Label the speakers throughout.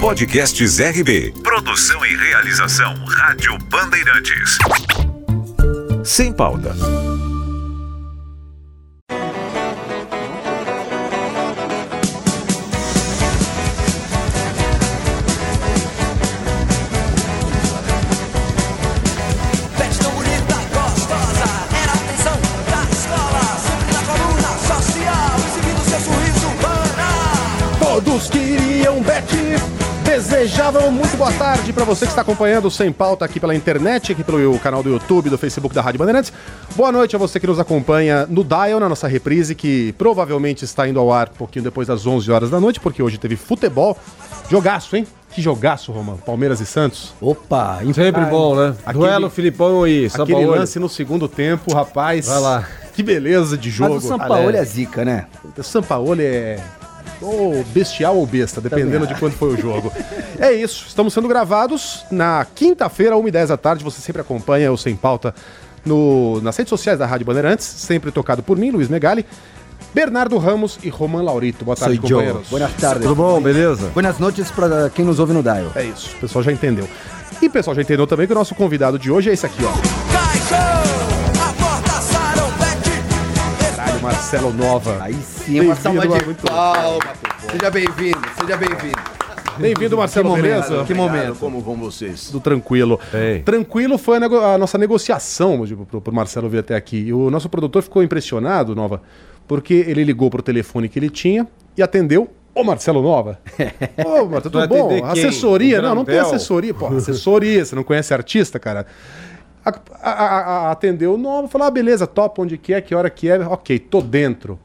Speaker 1: Podcasts RB. Produção e realização Rádio Bandeirantes. Sem pauta.
Speaker 2: Boa tarde para você que está acompanhando o Sem Pauta aqui pela internet, aqui pelo canal do YouTube, do Facebook da Rádio Bandeirantes. Boa noite a você que nos acompanha no Dial, na nossa reprise, que provavelmente está indo ao ar um pouquinho depois das 11 horas da noite, porque hoje teve futebol. Jogaço, hein? Que jogaço, Romano. Palmeiras e Santos.
Speaker 3: Opa, sempre bom, né?
Speaker 2: Aquele, Duelo Filipão e São Aquele lance no segundo tempo, rapaz.
Speaker 3: Vai lá.
Speaker 2: Que beleza de jogo. Mas
Speaker 3: o São Paulo é zica, né?
Speaker 2: O São Paulo é ou bestial ou besta, dependendo de quando foi o jogo. é isso, estamos sendo gravados na quinta-feira, 1h10 da tarde. Você sempre acompanha o Sem Pauta no, nas redes sociais da Rádio Bandeirantes, sempre tocado por mim, Luiz Megali. Bernardo Ramos e Roman Laurito. Boa tarde, Soy companheiros.
Speaker 3: Boa tarde.
Speaker 2: Tudo bom, beleza?
Speaker 3: Boas noites para quem nos ouve no Dial.
Speaker 2: É isso, o pessoal já entendeu. E o pessoal já entendeu também que o nosso convidado de hoje é esse aqui, ó. Marcelo Nova.
Speaker 3: Aí sim, uma salva de muito palma. Seja bem-vindo, seja bem-vindo.
Speaker 2: Bem-vindo, Marcelo,
Speaker 3: que
Speaker 2: beleza?
Speaker 3: Momento, que momento.
Speaker 2: Como vão vocês? Tudo tranquilo. Ei. Tranquilo foi a, a, nossa negociação tipo, pro, pro Marcelo vir até aqui. E o nosso produtor ficou impressionado, Nova, porque ele ligou pro telefone que ele tinha e atendeu Ô, Marcelo Nova. Ô, Marcelo, tudo bom? Assessoria? Não, não tem assessoria. Pô, assessoria, você não conhece artista, cara? A, a, a, atendeu o nome, falou: ah, beleza, top, onde que é, que hora que é, ok, tô dentro.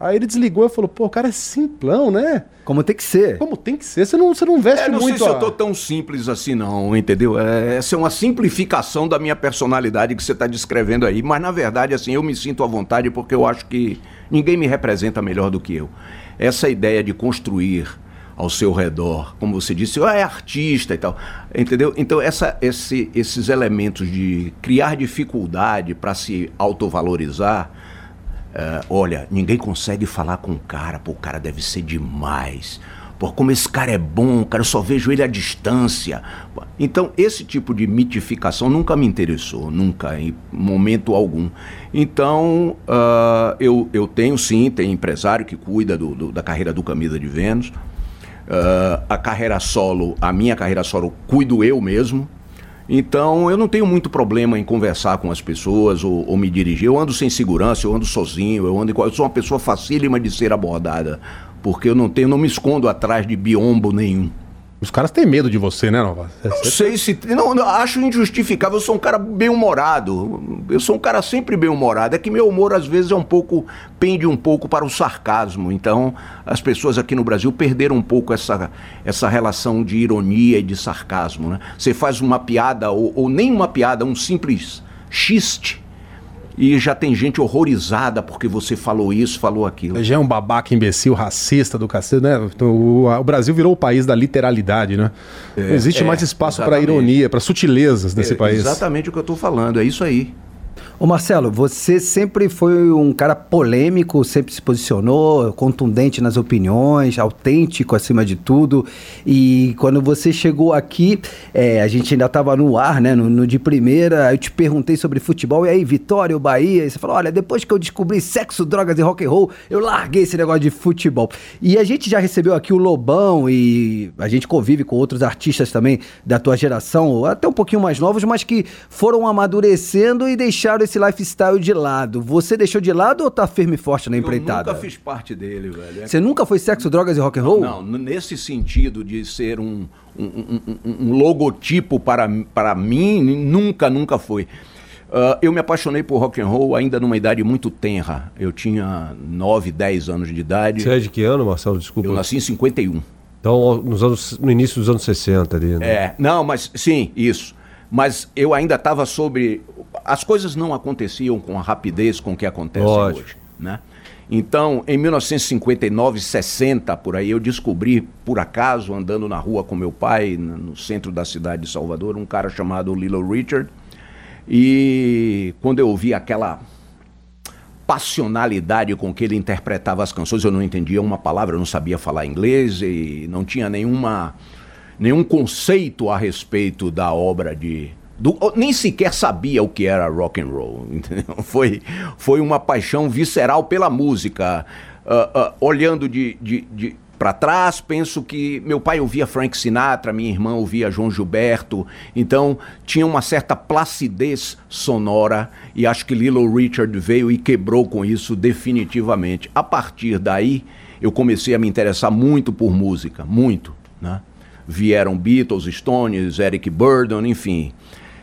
Speaker 2: Aí ele desligou e falou: pô, o cara é simplão, né?
Speaker 3: Como tem que ser.
Speaker 2: Como tem que ser. Você não, você não veste é,
Speaker 4: não
Speaker 2: muito.
Speaker 4: Não sei se eu tô tão simples assim, não, entendeu? É, essa é uma simplificação da minha personalidade que você está descrevendo aí. Mas na verdade, assim, eu me sinto à vontade porque eu acho que ninguém me representa melhor do que eu. Essa ideia de construir ao seu redor, como você disse, é artista e tal, entendeu? Então essa, esse, esses elementos de criar dificuldade para se autovalorizar, uh, olha, ninguém consegue falar com o cara, pô, o cara deve ser demais. Pô, como esse cara é bom, cara, eu só vejo ele à distância. Então, esse tipo de mitificação nunca me interessou, nunca, em momento algum. Então, uh, eu, eu tenho sim, tem empresário que cuida do, do, da carreira do Camisa de Vênus. Uh, a carreira solo, a minha carreira solo, cuido eu mesmo. Então eu não tenho muito problema em conversar com as pessoas ou, ou, me dirigir. Eu ando sem segurança, eu ando sozinho, eu ando. Eu sou uma pessoa facílima de ser abordada, porque eu não tenho, não me escondo atrás de biombo nenhum.
Speaker 2: Os caras têm medo de você, né, Nova?
Speaker 4: Não sei se. Não, não, acho injustificável. Eu sou um cara bem-humorado. Eu sou um cara sempre bem-humorado. É que meu humor, às vezes, é um pouco. pende um pouco para o sarcasmo. Então, as pessoas aqui no Brasil perderam um pouco essa, essa relação de ironia e de sarcasmo. Né? Você faz uma piada, ou, ou nem uma piada, um simples xiste e já tem gente horrorizada porque você falou isso, falou aquilo.
Speaker 2: Já é um babaca imbecil, racista do cacete, né? Então, o, o, Brasil virou o país da literalidade, né? É, Não existe é, mais espaço para ironia, para sutilezas nesse é, país.
Speaker 4: Exatamente o que eu estou falando, é isso aí.
Speaker 3: Ô Marcelo, você sempre foi um cara polêmico, sempre se posicionou, contundente nas opiniões, autêntico acima de tudo. E quando você chegou aqui, é, a gente ainda estava no ar, né? No, no, de primeira, eu te perguntei sobre futebol, e aí, Vitória ou Bahia? E você falou: olha, depois que eu descobri sexo, drogas e rock and roll, eu larguei esse negócio de futebol. E a gente já recebeu aqui o Lobão e a gente convive com outros artistas também da tua geração, até um pouquinho mais novos, mas que foram amadurecendo e deixaram esse lifestyle de lado. Você deixou de lado ou tá firme e forte na empreitada?
Speaker 4: Eu nunca fiz parte dele, velho.
Speaker 3: É Você nunca foi sexo, drogas e rock and roll?
Speaker 4: Não, não nesse sentido de ser um, um, um, um logotipo para, para mim, nunca, nunca foi. Uh, eu me apaixonei por rock and roll ainda numa idade muito tenra. Eu tinha 9, 10 anos de idade.
Speaker 2: Você é de que ano, Marcelo? Desculpa.
Speaker 4: Eu nasci em 51.
Speaker 2: Então, nos anos, no início dos anos 60 ali, né?
Speaker 4: É, não, mas sim, isso. Mas eu ainda estava sobre as coisas não aconteciam com a rapidez com que acontecem hoje, né? Então, em 1959, 60, por aí, eu descobri, por acaso, andando na rua com meu pai, no centro da cidade de Salvador, um cara chamado Lilo Richard. E quando eu ouvi aquela passionalidade com que ele interpretava as canções. Eu não entendia uma palavra, eu não sabia falar inglês e não tinha nenhuma, nenhum conceito a respeito da obra de. Do, nem sequer sabia o que era rock and roll. Foi, foi uma paixão visceral pela música. Uh, uh, olhando de, de, de para trás, penso que meu pai ouvia Frank Sinatra, minha irmã ouvia João Gilberto, então tinha uma certa placidez sonora e acho que Little Richard veio e quebrou com isso definitivamente. A partir daí, eu comecei a me interessar muito por música, muito, né? Vieram Beatles, Stones, Eric Burdon, enfim.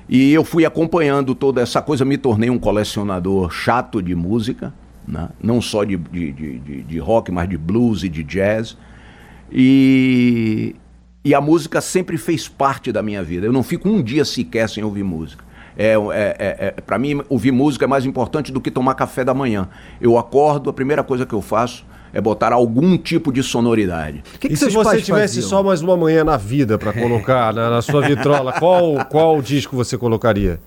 Speaker 4: E eu fui acompanhando toda essa coisa, me tornei um colecionador chato de música, né? não só de, de, de, de rock, mas de blues e de jazz. E, e a música sempre fez parte da minha vida. Eu não fico um dia sequer sem ouvir música. É, é, é, é para mim, ouvir música é mais importante do que tomar café da manhã. Eu acordo, a primeira coisa que eu faço é botar algum tipo de sonoridade.
Speaker 5: Que que e se você tivesse faziam? só mais uma manhã na vida para colocar na, na, sua vitrola, qual, qual disco você colocaria?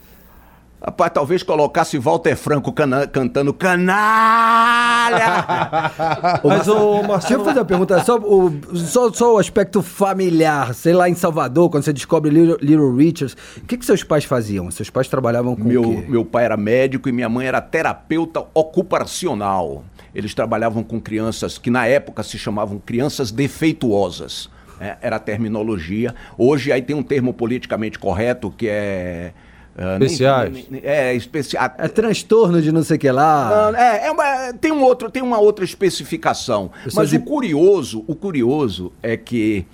Speaker 4: Rapaz, talvez colocasse Walter Franco cana cantando canalha.
Speaker 3: Mas, ô, Marcelo... Deixa eu fazer uma pergunta. Só o, só, só o aspecto familiar. Sei lá, em Salvador, quando você descobre Little, Little Richards, o que, que seus pais faziam? Seus pais trabalhavam com
Speaker 4: meu,
Speaker 3: o quê?
Speaker 4: Meu pai era médico e minha mãe era terapeuta ocupacional. Eles trabalhavam com crianças que na época se chamavam crianças defeituosas. É, era a terminologia. Hoje aí tem um termo politicamente correto que é
Speaker 5: Uh, Especiais. Nem,
Speaker 3: nem, é, especial. É transtorno de não sei o que lá.
Speaker 4: é, é uma, tem, um outro, tem uma outra especificação. Mas de... o curioso, o curioso é que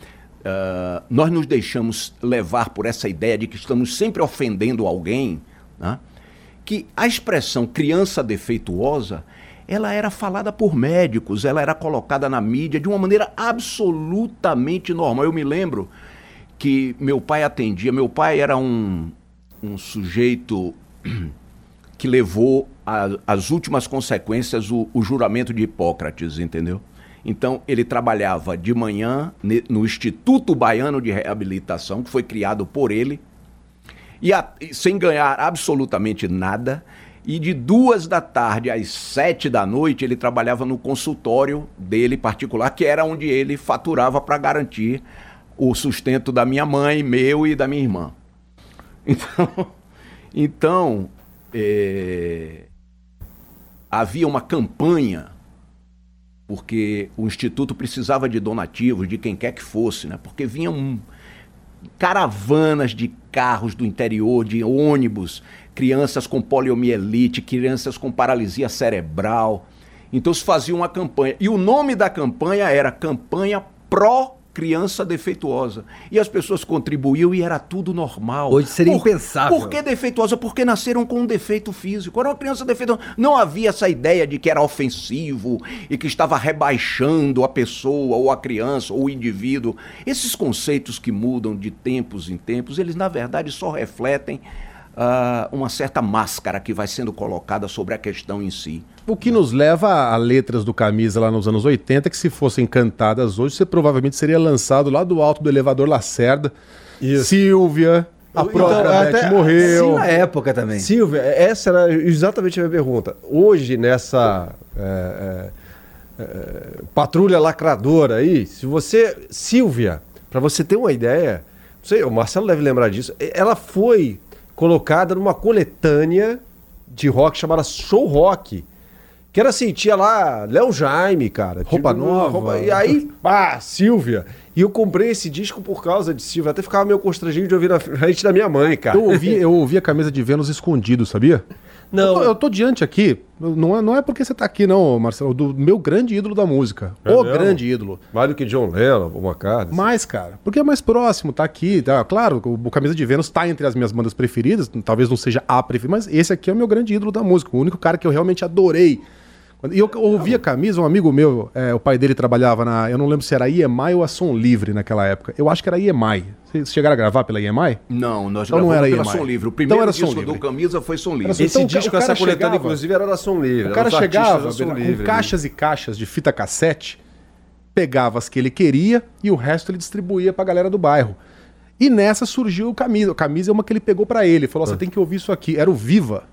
Speaker 4: uh, nós nos deixamos levar por essa ideia de que estamos sempre ofendendo alguém, né? que a expressão criança defeituosa ela era falada por médicos, ela era colocada na mídia de uma maneira absolutamente normal. Eu me lembro que meu pai atendia, meu pai era um, um sujeito que levou às últimas consequências o, o, juramento de Hipócrates, entendeu? Então, ele trabalhava de manhã no Instituto Baiano de Reabilitação, que foi criado por ele, e a, sem ganhar absolutamente nada. E de duas da tarde às sete da noite, ele trabalhava no consultório dele particular, que era onde ele faturava para garantir o sustento da minha mãe, meu e da minha irmã. Então, então é, havia uma campanha, porque o Instituto precisava de donativos, de quem quer que fosse, né? porque vinham caravanas de carros do interior, de ônibus, crianças com poliomielite, crianças com paralisia cerebral. Então se fazia uma campanha. E o nome da campanha era Campanha Pró criança defeituosa. E as pessoas contribuíam e era tudo normal.
Speaker 3: Hoje seria por, impensável.
Speaker 4: Por que defeituosa? Porque nasceram com um defeito físico. Era uma criança defeituosa. Não havia essa ideia de que era ofensivo e que estava rebaixando a pessoa ou a criança ou o indivíduo. Esses conceitos que mudam de tempos em tempos, eles na verdade só refletem uh, uma certa máscara que vai sendo colocada sobre a questão em si.
Speaker 2: O que nos leva a letras do Camisa lá nos anos 80, que se fossem cantadas hoje, você provavelmente seria lançado lá do alto do elevador Lacerda. Isso. Silvia, a então, própria então, Beth morreu. Sim,
Speaker 3: na época também.
Speaker 5: Silvia, essa era exatamente a minha pergunta. Hoje, nessa é, é, é, patrulha lacradora aí, se você. Silvia, para você ter uma ideia, não sei, o Marcelo deve lembrar disso, ela foi colocada numa coletânea de rock chamada Show Rock. Que era assim, tinha lá Léo Jaime, cara.
Speaker 2: Roupa tipo, nova. Roupa...
Speaker 5: E aí, pá, Silvia. E eu comprei esse disco por causa de Silvia. Até ficava meio constrangido de ouvir na frente da minha mãe, cara.
Speaker 2: Eu ouvi, eu ouvi a camisa de Vênus escondido, sabia? Não. Eu tô, eu tô, diante aqui, não é, não é porque você tá aqui, não, Marcelo, do meu grande ídolo da música. É o mesmo? grande ídolo.
Speaker 5: Mais do que John Lennon, uma cara.
Speaker 2: Mais, cara. Porque é mais próximo, tá aqui. Tá, claro, o Camisa de Vênus tá entre as minhas bandas preferidas, talvez não seja a preferida, mas esse aqui é o meu grande ídolo da música. O único cara que eu realmente adorei e eu ouvi a camisa, um amigo meu, é, o pai dele trabalhava na. Eu não lembro se era IEMAI ou a Som Livre naquela época. Eu acho que era IEMAI. Vocês chegaram a gravar pela IEMAI?
Speaker 4: Não, nós então não era pela Som Livre. O então primeiro então era disco do Camisa foi Som Livre.
Speaker 5: Esse então, disco, essa coletânea, inclusive, era da Som Livre.
Speaker 2: O cara chegava com livre, caixas né? e caixas de fita cassete, pegava as que ele queria e o resto ele distribuía pra galera do bairro. E nessa surgiu o Camisa. O Camisa é uma que ele pegou para ele. Falou: ah. você tem que ouvir isso aqui. Era o Viva.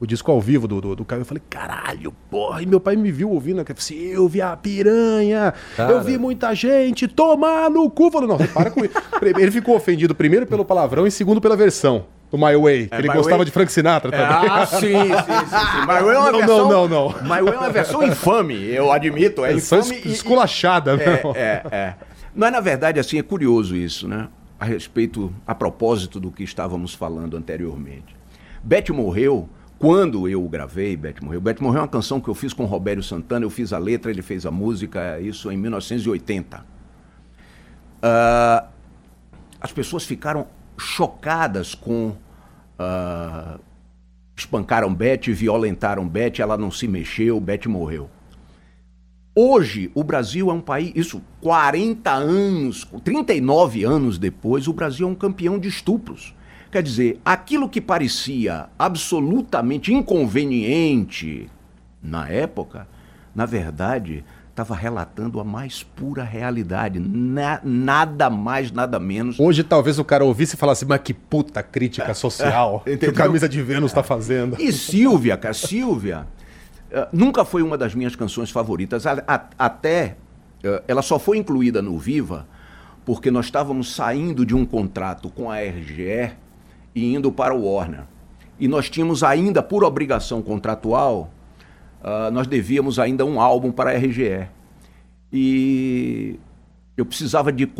Speaker 2: O disco ao vivo do, do, do Caio. Eu falei, caralho, porra. E meu pai me viu ouvindo. Eu falei, Silvia, piranha.
Speaker 5: Cara.
Speaker 2: Eu vi muita gente tomar no cu. Falei, não, para com isso. Ele ficou ofendido primeiro pelo palavrão e segundo pela versão do My Way. que ele
Speaker 4: My
Speaker 2: gostava
Speaker 4: Way-
Speaker 2: de Frank Sinatra também.
Speaker 4: Ah, sim, sim, sim, sim. My Way é uma
Speaker 2: Não,
Speaker 4: versão.
Speaker 2: não, não, não.
Speaker 4: My Way é uma versão infame, eu admito. É
Speaker 2: Só
Speaker 4: infame
Speaker 2: es-
Speaker 4: e-
Speaker 2: esculachada,
Speaker 4: É,
Speaker 2: não.
Speaker 4: é, é. Mas na verdade, assim, é curioso isso, né? A respeito, a propósito do que estávamos falando anteriormente. Beth morreu quando eu gravei, Beth morreu. Beth morreu é uma canção que eu fiz com Robério Santana, eu fiz a letra, ele fez a música, isso em 1980. Ah, as pessoas ficaram chocadas com. ah, espancaram Beth, violentaram Beth, ela não se mexeu, Beth morreu. Hoje, o Brasil é um país, isso 40 anos, 39 anos depois, o Brasil é um campeão de estupros. Quer dizer, aquilo que parecia absolutamente inconveniente na época, na verdade, estava relatando a mais pura realidade. Na- nada mais, nada menos.
Speaker 2: Hoje talvez o cara ouvisse e falasse, mas que puta crítica social que o? Camisa de Vênus tá fazendo.
Speaker 4: E Silvia, cara, Silvia eh, nunca foi uma das minhas canções favoritas. A- a- até eh, ela só foi incluída no Viva porque nós estávamos saindo de um contrato com a RGE e indo para o Warner. E nós tínhamos ainda, por obrigação contratual, ah, nós devíamos ainda um álbum para a RGE. E eu precisava de,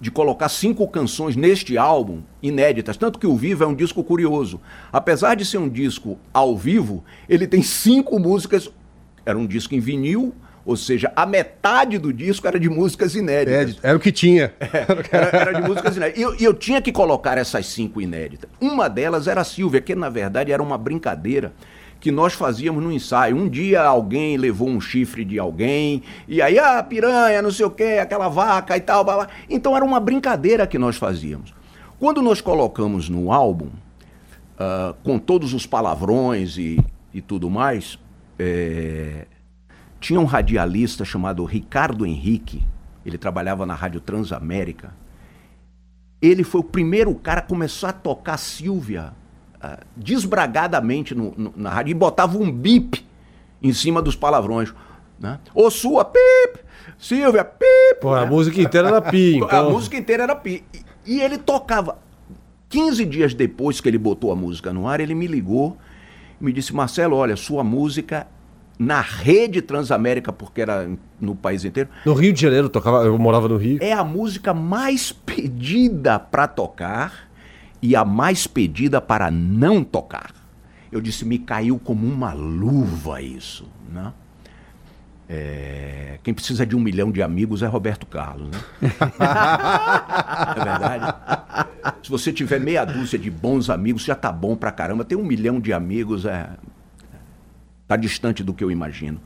Speaker 4: de colocar cinco canções neste álbum, inéditas. Tanto que o Vivo é um disco curioso. Apesar de ser um disco ao vivo, ele tem cinco músicas. Era um disco em ou seja, a metade do disco era de músicas
Speaker 2: É,
Speaker 4: inéditas.
Speaker 2: era o que tinha.
Speaker 4: Era, era de músicas inéditas. E eu, eu tinha que colocar essas cinco inéditas. Uma delas era a Silvia, que na verdade era uma brincadeira que nós fazíamos no ensaio. Um dia alguém levou um chifre de alguém, e aí, ah, piranha, não sei o quê, aquela vaca e tal, blá, blá. Então era uma brincadeira que nós fazíamos. Quando nós colocamos no álbum, ah, com todos os palavrões e, e tudo mais, é, tinha um radialista chamado Ricardo Henrique, ele trabalhava na Rádio Transamérica. Ele foi o primeiro cara a começar a tocar Silvia ah, desbragadamente no- no- na rádio e botava um bip em cima dos palavrões. Né? Ô sua, pip! Silvia, pip!
Speaker 5: Pô, a música inteira era pi, então.
Speaker 4: A música inteira era pi. E, e ele tocava. 15 dias depois que ele botou a música no ar, ele me ligou e me disse: Marcelo, olha, sua música na rede Transamérica, porque era no país inteiro,
Speaker 5: No Rio de Janeiro, eu tocava, eu morava no Rio.
Speaker 4: é a música mais pedida para tocar e a mais pedida para não tocar. Eu disse, me caiu como uma luva isso, né? É, quem precisa de um milhão de amigos é Roberto Carlos, né? é verdade? Se você tiver meia dúzia de bons amigos, já tá bom pra caramba. Ter um milhão de amigos é. Tá distante do que eu imagino.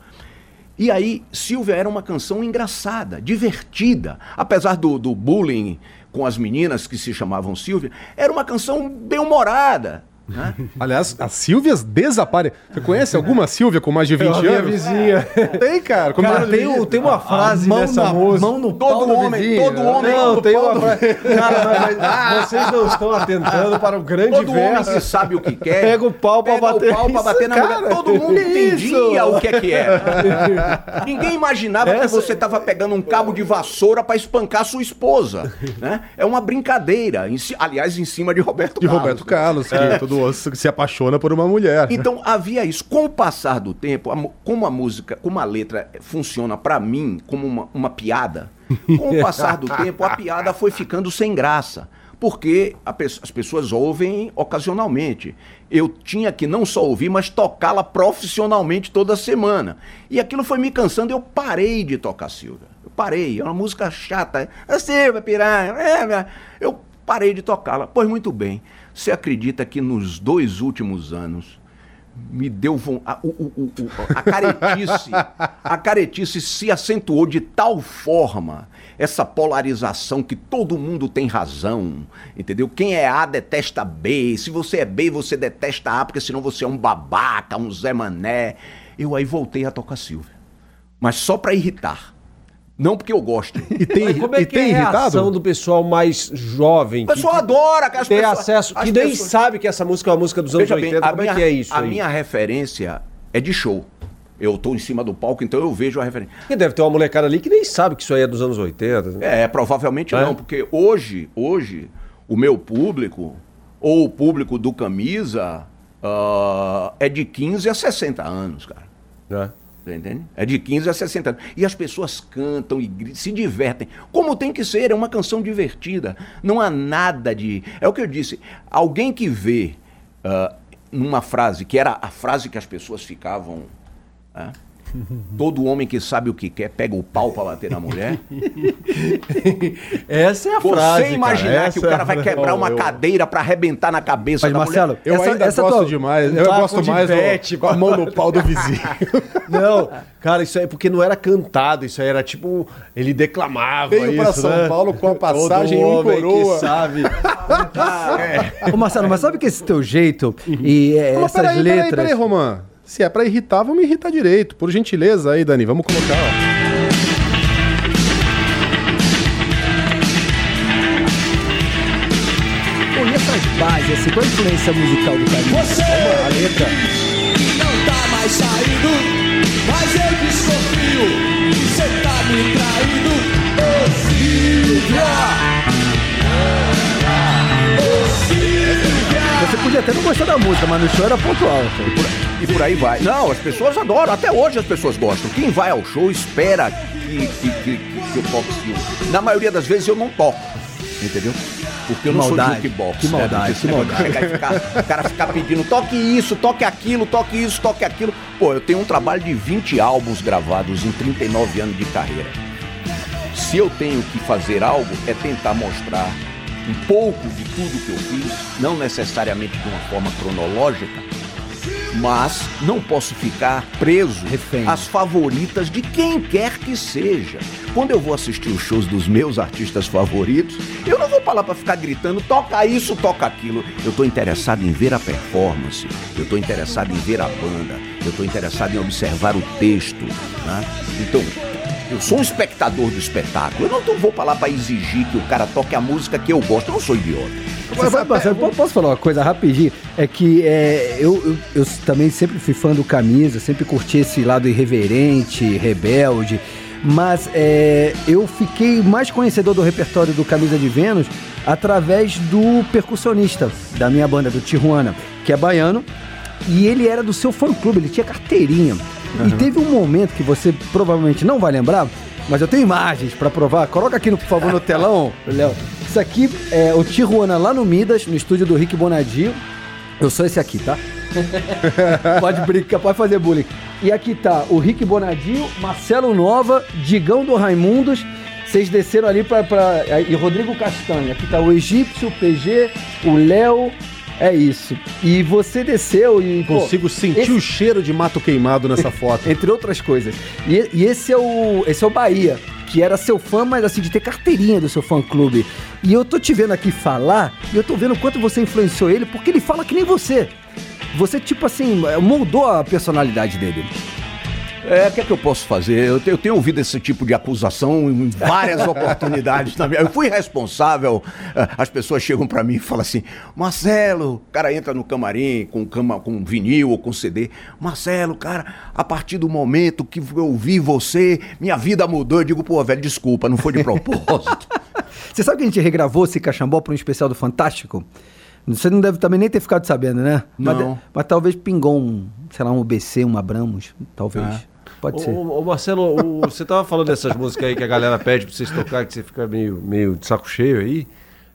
Speaker 4: E aí, Silvia era uma canção engraçada, divertida. Apesar do, do bullying com as meninas que se chamavam Silvia, era uma canção bem-humorada. Né?
Speaker 2: Aliás, as Silvias desaparecem. Você conhece alguma Silvia com mais de 20
Speaker 5: É a minha
Speaker 2: anos?
Speaker 5: vizinha.
Speaker 2: Tem, cara. Como
Speaker 5: Cara,
Speaker 2: eu-
Speaker 5: tem, tem uma frase
Speaker 3: mão
Speaker 5: nessa
Speaker 3: na-
Speaker 5: música.
Speaker 3: mão no
Speaker 4: Todo
Speaker 3: pau
Speaker 4: homem,
Speaker 3: vizinho,
Speaker 4: todo homem.
Speaker 5: Não, tem uma frase. Cara, mas vocês não estão atentando para o grande
Speaker 4: Todo homem
Speaker 5: verso.
Speaker 4: que sabe o que quer.
Speaker 5: Pega o pau pra
Speaker 4: pega
Speaker 5: bater.
Speaker 4: o pau pra bater na
Speaker 5: Isso,
Speaker 4: mulher.
Speaker 5: cara.
Speaker 4: Todo mundo
Speaker 5: Que
Speaker 4: entendia
Speaker 5: isso?
Speaker 4: o que é que era. Ninguém imaginava que
Speaker 5: Essa-
Speaker 4: você estava pegando um cabo de vassoura para espancar sua esposa. Né? É uma brincadeira. Aliás, em cima de Roberto
Speaker 2: De
Speaker 4: Carlos.
Speaker 2: Roberto Carlos, que todo osso se apaixona por uma mulher.
Speaker 4: Então havia isso. Com o passar do tempo, a como a música, como a letra funciona pra mim como uma, uma piada, com o passar do tempo a piada foi ficando sem graça. Porque a as pessoas ouvem ocasionalmente. Eu tinha que não só ouvir, mas tocá-la profissionalmente toda semana. E aquilo foi me cansando eu parei de tocar Silvia. Eu parei. É uma música chata. É Silvia, piranha. é. Eu parei de tocá-la. Pois muito bem. Você acredita que nos dois últimos anos me deu a, o- a caretice a caretice se acentuou de tal forma essa polarização que todo mundo tem razão entendeu? Quem é A detesta B se você é B você detesta A porque senão você é um babaca um Zé Mané. Eu aí voltei a tocar Silvia. Mas só para irritar Não porque eu gosto.
Speaker 2: E tem,
Speaker 5: Mas como é
Speaker 2: e
Speaker 5: que
Speaker 2: tem
Speaker 5: é a reação
Speaker 2: irritado?
Speaker 5: do pessoal mais jovem?
Speaker 4: O pessoal
Speaker 5: que
Speaker 4: adora, cara. as
Speaker 5: tem
Speaker 4: pessoas-
Speaker 5: acesso,
Speaker 4: as
Speaker 5: que nem
Speaker 4: pessoas-
Speaker 5: sabe que essa música é uma música dos anos
Speaker 4: Veja bem,
Speaker 5: 80.
Speaker 4: a
Speaker 5: Como
Speaker 4: minha,
Speaker 5: é que é isso
Speaker 4: a
Speaker 5: aí?
Speaker 4: minha referência é de show. Eu tô em cima do palco, então eu vejo a referência.
Speaker 5: Porque deve ter uma molecada ali que nem sabe que isso aí é dos anos 80. né?
Speaker 4: É, provavelmente
Speaker 5: É?
Speaker 4: não, porque hoje, hoje, o meu público, ou o público do Camisa, ah, é de 15 a 60 anos, cara.
Speaker 5: Né?
Speaker 4: Entende? É de 15 a 60 anos. E as pessoas cantam e se divertem. Como tem que ser, é uma canção divertida. Não há nada de. É o que eu disse. Alguém que vê ah, numa frase, que era a frase que as pessoas ficavam. ah, Todo homem que sabe o que quer pega o pau pra bater na mulher.
Speaker 5: Essa é a
Speaker 4: Você
Speaker 5: frase.
Speaker 4: imaginar
Speaker 5: cara.
Speaker 4: que o
Speaker 5: Essa
Speaker 4: cara
Speaker 5: é
Speaker 4: vai
Speaker 5: frase.
Speaker 4: quebrar uma
Speaker 5: Eu-
Speaker 4: cadeira pra arrebentar na cabeça
Speaker 3: Mas,
Speaker 4: da
Speaker 3: Marcelo,
Speaker 4: mulher.
Speaker 2: Eu
Speaker 3: Essa-
Speaker 2: ainda
Speaker 3: essa
Speaker 2: gosto
Speaker 3: tua-
Speaker 2: demais. Eu
Speaker 5: taco
Speaker 2: gosto
Speaker 5: de
Speaker 2: mais do-
Speaker 5: pet,
Speaker 2: com a mão no pau do vizinho.
Speaker 5: Não, cara, isso aí é porque não era cantado, isso aí era tipo. Ele declamava.
Speaker 2: Veio pra
Speaker 5: isso,
Speaker 2: São
Speaker 5: né?
Speaker 2: Paulo com a passagem
Speaker 5: Todo
Speaker 2: um
Speaker 5: homem
Speaker 2: coroa.
Speaker 5: Que sabe.
Speaker 3: Ô Marcelo, mas sabe que esse teu jeito e é, essas
Speaker 2: peraí, peraí,
Speaker 3: letras...
Speaker 2: peraí, Romã. Se é pra irritar, vamos irritar direito. Por gentileza aí, Dani, vamos colocar, ó.
Speaker 3: Pô, e essas bases, assim, qual a influência musical do Carinho?
Speaker 6: Você
Speaker 3: A letra.
Speaker 6: não tá mais saindo, mas eu desconfio que você tá me traindo. Ô Silvia!
Speaker 3: Você podia até não gostar da música, mas no show era pontual.
Speaker 4: E por aí vai. Não, as pessoas adoram. Até hoje as pessoas gostam. Quem vai ao show espera que, que, que, que eu toque. Na maioria das vezes eu não toco. Entendeu? Porque eu não
Speaker 3: maldade,
Speaker 4: sou jukebox.
Speaker 3: que
Speaker 4: né?
Speaker 3: maldade,
Speaker 4: Esse
Speaker 3: que maldade.
Speaker 4: e ficar- O cara ficar pedindo, toque isso, toque aquilo, toque isso, toque aquilo. Pô, eu tenho um trabalho de 20 álbuns gravados em 39 anos de carreira. Se eu tenho que fazer algo, é tentar mostrar um pouco de tudo que eu fiz, não necessariamente de uma forma cronológica, mas não posso ficar preso
Speaker 3: Refém.
Speaker 4: às favoritas de quem quer que seja. Quando eu vou assistir os shows dos meus artistas favoritos, eu não vou lá pra ficar gritando, toca isso, toca aquilo. Eu tô interessado em ver a performance, eu tô interessado em ver a banda, eu tô interessado em observar o texto. Né? Então, eu sou um espectador do espetáculo. Eu não vou pra lá pra exigir que o cara toque a música que eu gosto. Eu não sou idiota.
Speaker 3: Você sabe, Marcelo, po- posso falar uma coisa rapidinho? É que é, eu, eu, eu também sempre fui fã do Camisa, sempre curti esse lado irreverente, rebelde. Mas é, eu fiquei mais conhecedor do repertório do Camisa de Vênus através do percussionista da minha banda, do Tijuana, que é baiano. E ele era do seu fã-clube, ele tinha carteirinha. E teve um momento que você provavelmente não vai lembrar, mas eu tenho imagens pra provar. Coloca aqui, no, por favor, no telão, Léo. Isso aqui é o Tijuana lá no Midas, no estúdio do Rick Bonadio. Eu sou esse aqui, tá? pode brincar, pode fazer bullying. E aqui tá o Rick Bonadio, Marcelo Nova, Digão do Raimundos. Vocês desceram ali pra. E Rodrigo Castanha. Aqui tá o Egípcio, o PG, o Léo. É isso. E você desceu e. pô,
Speaker 2: Consigo sentir
Speaker 3: esse-
Speaker 2: o cheiro de mato queimado nessa foto.
Speaker 3: entre outras coisas. E, e esse é o esse é o Bahia, que era seu fã, mas assim, de ter carteirinha do seu fã-clube. E eu tô te vendo aqui falar, e eu tô vendo o quanto você influenciou ele, porque ele fala que nem você. Você, tipo assim, moldou a personalidade dele.
Speaker 4: É, o que é que eu posso fazer? Eu, te- eu tenho ouvido esse tipo de acusação em várias oportunidades na minha. Eu fui responsável. eh, As pessoas chegam pra mim e falam assim: Marcelo, o cara entra no camarim com, cama, com vinil ou com CD. Marcelo, cara, a partir do momento que eu vi você, minha vida mudou. Eu digo, pô, velho, desculpa, não foi de propósito.
Speaker 3: Você sabe que a gente regravou esse cachambó para um especial do Fantástico? Você não deve também nem ter ficado sabendo, né? Mas,
Speaker 4: Não.
Speaker 3: mas talvez pingou um, sei lá, um BC, um Abramos. Talvez.
Speaker 4: É.
Speaker 3: Pode ser.
Speaker 5: Ô, ô, Marcelo, o- você tava falando dessas músicas aí que a galera pede pra vocês tocar, que você fica meio, meio de saco cheio aí.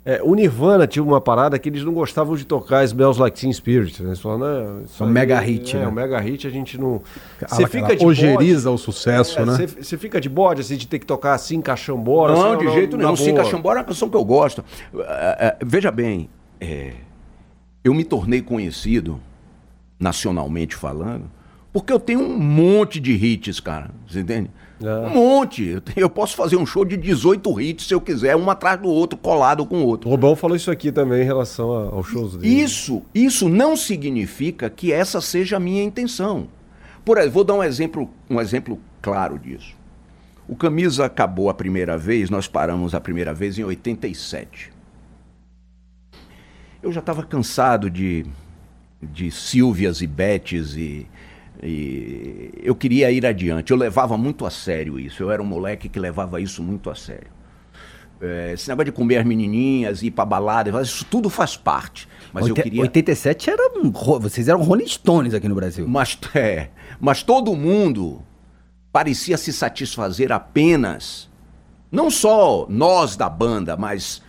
Speaker 5: É, o Nirvana tinha uma parada que eles não gostavam de tocar Smells Like Teen Spirit. Né? Falam, né, isso
Speaker 3: Um
Speaker 5: aí
Speaker 3: mega hit,
Speaker 5: É,
Speaker 3: né?
Speaker 5: um mega hit a gente não...
Speaker 2: Você fica de ojeriza o sucesso,
Speaker 5: É,
Speaker 2: né?
Speaker 5: Você fica de bode, assim, de ter que tocar assim, cachambora?
Speaker 4: Não,
Speaker 5: assim,
Speaker 4: de jeito nenhum.
Speaker 5: na
Speaker 4: Sim,
Speaker 5: boa.
Speaker 4: Cachambora é uma canção que eu gosto. É, é, veja bem, é, eu me tornei conhecido, nacionalmente falando, porque eu tenho um monte de hits, cara. Você entende?
Speaker 5: É.
Speaker 4: Um monte. Eu, tenho- eu posso fazer um show de 18 hits se eu quiser, um atrás do outro, colado com o
Speaker 5: O
Speaker 4: outro.
Speaker 5: Robão falou isso aqui também em relação a- aos shows dele.
Speaker 4: Isso, isso não significa que essa seja a minha intenção. Por exemplo, vou dar um exemplo, um exemplo claro disso. O Camisa acabou a primeira vez, nós paramos a primeira vez em 87. Eu já estava cansado de, de Silvias e Betes e, e eu queria ir adiante. Eu levava muito a sério isso. Eu era um moleque que levava isso muito a sério. É, esse negócio de comer as menininhas, ir pra balada, isso tudo faz parte. Mas
Speaker 3: Oite-
Speaker 4: eu queria.
Speaker 3: 87 era um, vocês eram Rolling Stones aqui no Brasil.
Speaker 4: Mas, é, mas todo mundo parecia se satisfazer apenas, não só nós da banda, mas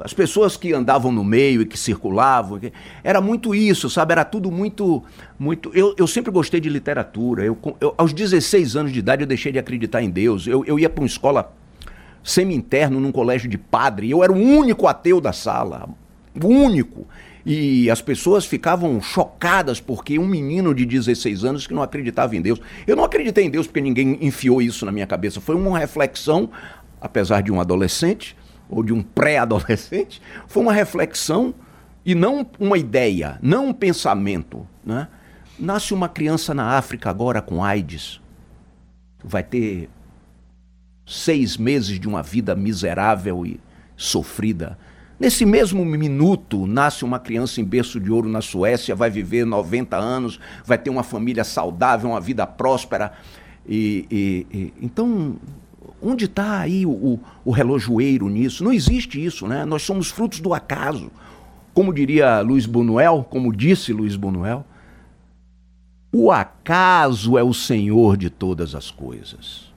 Speaker 4: as pessoas que andavam no meio e que circulavam. Era muito isso, sabe? Era tudo muito. muito eu, eu sempre gostei de literatura. Eu, eu- aos 16 anos de idade eu deixei de acreditar em Deus. Eu, eu ia para uma escola semi-interno num colégio de padre. Eu era o único ateu da sala. O único. E as pessoas ficavam chocadas porque um menino de 16 anos que não acreditava em Deus. Eu não acreditei em Deus porque ninguém enfiou isso na minha cabeça. Foi uma reflexão, apesar de um adolescente ou de um pré-adolescente, foi uma reflexão e não uma ideia, não um pensamento. Né? Nasce uma criança na África agora com AIDS. Vai ter seis meses de uma vida miserável e sofrida. Nesse mesmo minuto, nasce uma criança em berço de ouro na Suécia, vai viver 90 anos, vai ter uma família saudável, uma vida próspera. E, e- e- então, onde está aí o, o, o relojoeiro nisso? Não existe isso, né? Nós somos frutos do acaso. Como diria Luiz Buñuel, como disse Luiz Buñuel, o acaso é o senhor de todas as coisas.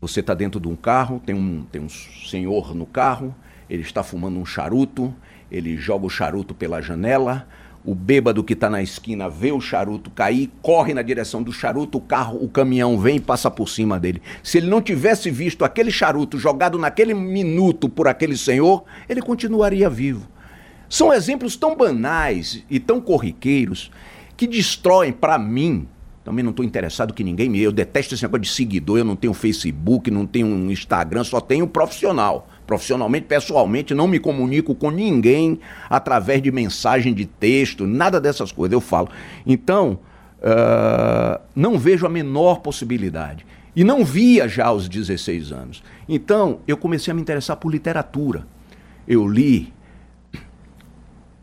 Speaker 4: Você está dentro de um carro, tem um, tem um senhor no carro, ele está fumando um charuto, ele joga o charuto pela janela, o bêbado que está na esquina vê o charuto cair, corre na direção do charuto, o carro, o caminhão vem e passa por cima dele. Se ele não tivesse visto aquele charuto jogado naquele minuto por aquele senhor, ele continuaria vivo. São exemplos tão banais e tão corriqueiros que destroem para mim. Também não estou interessado que ninguém me. Eu detesto esse negócio de seguidor. Eu não tenho Facebook, não tenho um Instagram, só tenho profissional. Profissionalmente, pessoalmente, não me comunico com ninguém através de mensagem de texto, nada dessas coisas. Eu falo. Então, ah, não vejo a menor possibilidade. E não via já aos 16 anos. Então, eu comecei a me interessar por literatura. Eu li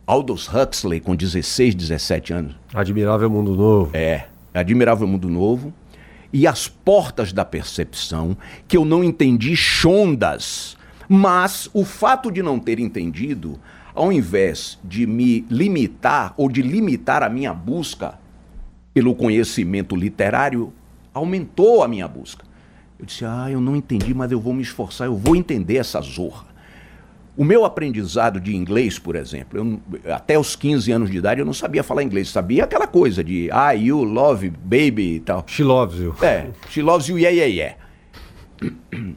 Speaker 4: Aldous Huxley com 16, 17 anos.
Speaker 5: Admirável Mundo Novo.
Speaker 4: É, Admirável Mundo Novo. E As Portas da Percepção, que eu não entendi chondas. Mas o fato de não ter entendido, ao invés de me limitar ou de limitar a minha busca pelo conhecimento literário, aumentou a minha busca. Eu disse, ah, eu não entendi, mas eu vou me esforçar, eu vou entender essa zorra. O meu aprendizado de inglês, por exemplo, eu até os 15 anos de idade eu não sabia falar inglês, sabia aquela coisa de ah, you, love, baby e tal.
Speaker 5: She loves you.
Speaker 4: É, she loves you, yeah, yeah, yeah.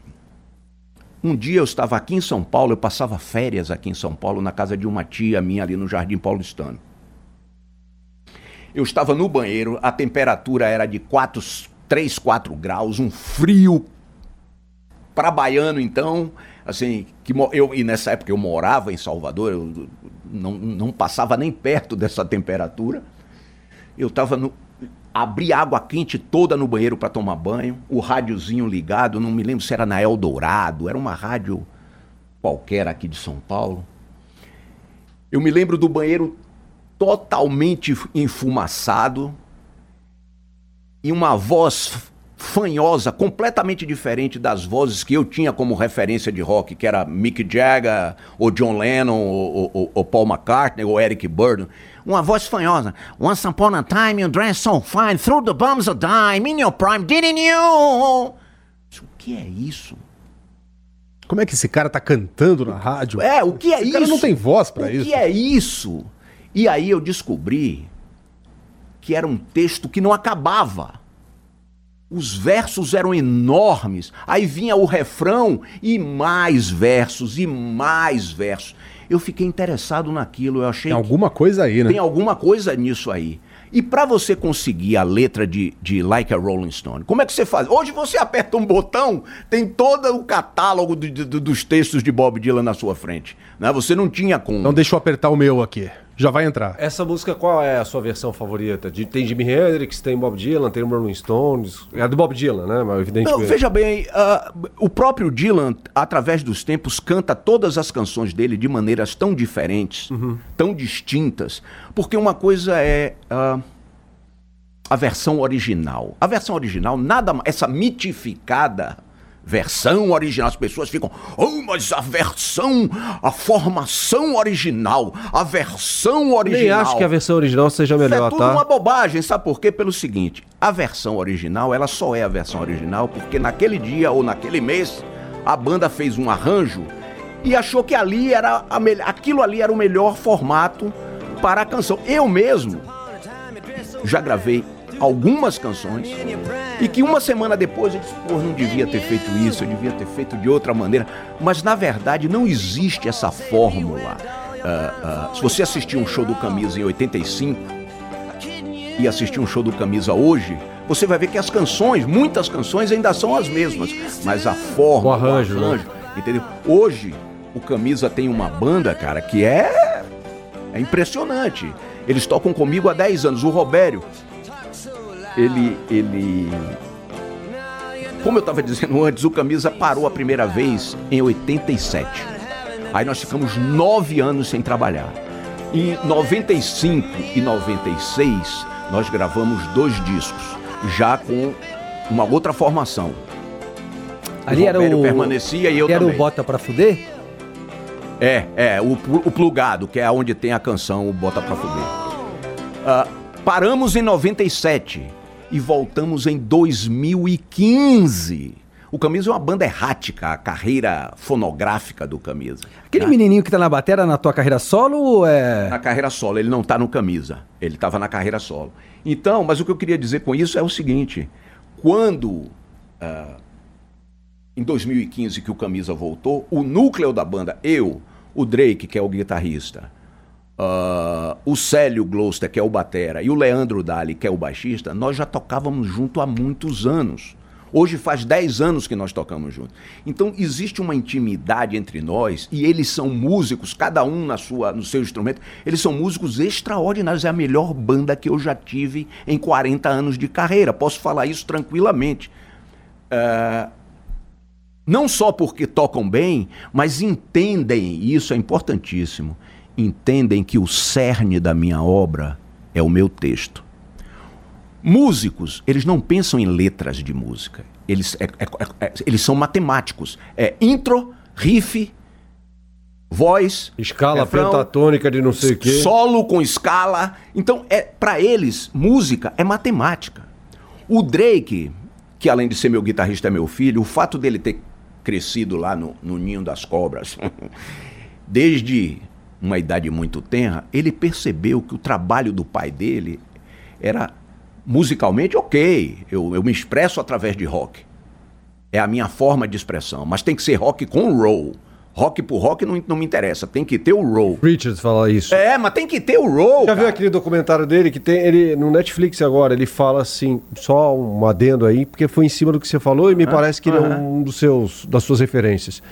Speaker 4: Um dia eu estava aqui em São Paulo, eu passava férias aqui em São Paulo, na casa de uma tia minha ali no Jardim Paulistano. Eu estava no banheiro, a temperatura era de 4, 3, 4 graus, um frio para baiano, então, assim, que eu, e nessa época eu morava em Salvador, eu não, não passava nem perto dessa temperatura. Eu estava no. Abri água quente toda no banheiro para tomar banho, o rádiozinho ligado, não me lembro se era na Eldorado, era uma rádio qualquer aqui de São Paulo. Eu me lembro do banheiro totalmente enfumaçado e uma voz fanhosa, completamente diferente das vozes que eu tinha como referência de rock, que era Mick Jagger, ou John Lennon, ou, ou- ou Paul McCartney, ou Eric Burdon. Uma voz fanhosa. Once upon a time you dressed so fine, through the bums a dime, in your prime, didn't you? O que é isso?
Speaker 2: Como é que esse cara tá cantando na rádio?
Speaker 4: É, o que é
Speaker 2: esse
Speaker 4: isso?
Speaker 2: cara não tem voz pra
Speaker 4: o
Speaker 2: isso.
Speaker 4: que é isso? E aí eu descobri que era um texto que não acabava. Os versos eram enormes. Aí vinha o refrão e mais versos e mais versos. Eu fiquei interessado naquilo. Eu achei
Speaker 2: Tem alguma coisa aí, né?
Speaker 4: tem alguma coisa nisso aí. E para você conseguir a letra de, de Like a Rolling Stone, como é que você faz? Hoje você aperta um botão, tem todo o catálogo do- do- dos textos de Bob Dylan na sua frente. Né? Você não tinha como.
Speaker 2: Então deixa eu apertar o meu aqui. Já vai entrar.
Speaker 5: Essa música, qual é a sua versão favorita? De- tem Jimi Hendrix, tem Bob Dylan, tem Rolling Stones. É a do Bob Dylan, né? Mas evidentemente.
Speaker 4: Não, veja bem, ah, o próprio Dylan, através dos tempos, canta todas as canções dele de maneiras tão diferentes, tão distintas, porque uma coisa é ah, a versão original. A versão original, nada mais, essa mitificada versão original, as pessoas ficam, oh, mas a versão, a formação original, a versão original.
Speaker 5: Nem acho que a versão original seja
Speaker 4: Isso
Speaker 5: melhor,
Speaker 4: é tudo
Speaker 5: tá?
Speaker 4: uma bobagem, sabe por quê? Pelo seguinte, a versão original, ela só é a versão original porque naquele dia ou naquele mês a banda fez um arranjo e achou que ali era a mel- aquilo ali era o melhor formato para a canção. Eu mesmo já gravei algumas canções e que uma semana depois eu disse, pô, não devia ter feito isso, eu devia ter feito de outra maneira. Mas na verdade não existe essa fórmula. Ah, ah, se você assistir um show do Camisa em 85 e assistir um show do Camisa hoje, você vai ver que as canções, muitas canções ainda são as mesmas, mas a forma,
Speaker 5: O arranjo, né?
Speaker 4: entendeu? Hoje o Camisa tem uma banda, cara, que é é impressionante. Eles tocam comigo há 10 anos. O Robério, ele. ele. Como eu estava dizendo antes, o Camisa parou a primeira vez em 87. Aí nós ficamos nove anos sem trabalhar. Em 95 e 96, nós gravamos dois discos, já com uma outra formação.
Speaker 3: Ali era
Speaker 4: Robério
Speaker 3: o.
Speaker 4: permanecia e eu
Speaker 3: era
Speaker 4: também.
Speaker 3: o Bota Pra Fuder?
Speaker 4: É, é, o, o plugado, que é onde tem a canção o Bota Pra Fuder. Ah, paramos em 97 e voltamos em 2015. O Camisa é uma banda errática, a carreira fonográfica do Camisa.
Speaker 3: Aquele menininho que tá na bateria na tua carreira solo ou é.
Speaker 4: Na carreira solo, ele não tá no Camisa, ele estava na carreira solo. Então, mas o que eu queria dizer com isso é o seguinte: quando ah, em 2015 que o Camisa voltou, o núcleo da banda, eu, o Drake, que é o guitarrista, ah, o Célio Gloucester, que é o batera, e o Leandro Dali, que é o baixista, nós já tocávamos junto há muitos anos. Hoje faz 10 anos que nós tocamos juntos. Então existe uma intimidade entre nós e eles são músicos, cada um na sua, no seu instrumento. Eles são músicos extraordinários. É a melhor banda que eu já tive em 40 anos de carreira. Posso falar isso tranquilamente. Ah, não só porque tocam bem, mas entendem, e isso é importantíssimo, entendem que o cerne da minha obra é o meu texto. Músicos, eles não pensam em letras de música. Eles, é- é- é- eles são matemáticos. É intro, riff, voz,
Speaker 5: Escala
Speaker 4: refrão,
Speaker 5: pentatônica de não sei o quê.
Speaker 4: Solo com escala. Então, é para eles, música é matemática. O Drake, que além de ser meu guitarrista é meu filho, o fato dele ter crescido lá no, no ninho das cobras, desde uma idade muito tenra, ele percebeu que o trabalho do pai dele era musicalmente ok. Eu, eu me expresso através de rock. É a minha forma de expressão. Mas tem que ser rock com roll. Rock por rock não, não me interessa. Tem que ter o roll.
Speaker 5: Richards fala isso.
Speaker 4: É, mas tem que ter o roll.
Speaker 5: Já viu
Speaker 4: cara.
Speaker 5: aquele documentário dele que tem ele no Netflix agora? Ele fala assim, só um adendo aí, porque foi em cima do que você falou e me parece que ele é um dos seus das suas referências.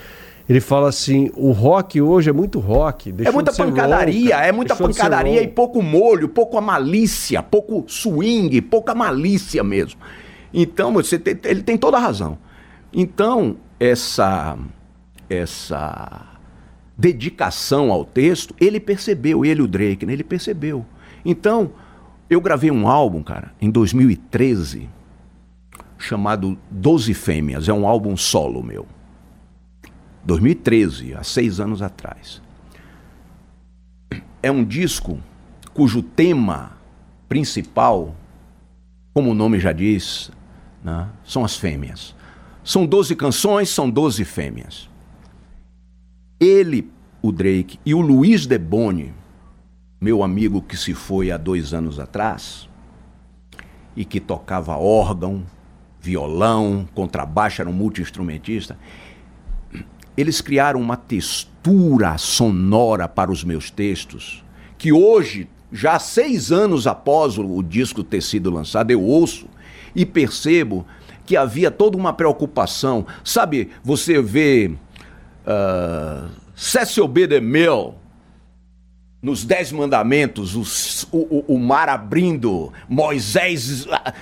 Speaker 5: Ele fala assim: o rock hoje é muito rock.
Speaker 4: É
Speaker 5: deixou
Speaker 4: muita pancadaria,
Speaker 5: roll,
Speaker 4: é muita pancadaria e pouco molho, pouco a malícia, pouco swing, pouca malícia mesmo. Então, você tem- ele tem toda a razão. Então, essa essa dedicação ao texto, ele percebeu, ele o Drake, né? ele percebeu. Então, eu gravei um álbum, cara, em 2013, chamado Doze Fêmeas, é um álbum solo meu. 2013, há seis anos atrás. É um disco cujo tema principal, como o nome já diz, né, são as fêmeas. São 12 canções, são 12 fêmeas. Ele, o Drake, e o Luiz Deboni, meu amigo que se foi há dois anos atrás, e que tocava órgão, violão, contrabaixo, era um multi-instrumentista, eles criaram uma textura sonora para os meus textos, que hoje, já seis anos após o, disco ter sido lançado, eu ouço e percebo que havia toda uma preocupação. Sabe, você vê uh, Cecil B. DeMille nos Dez Mandamentos, os- o, o- o mar abrindo, Moisés. ah,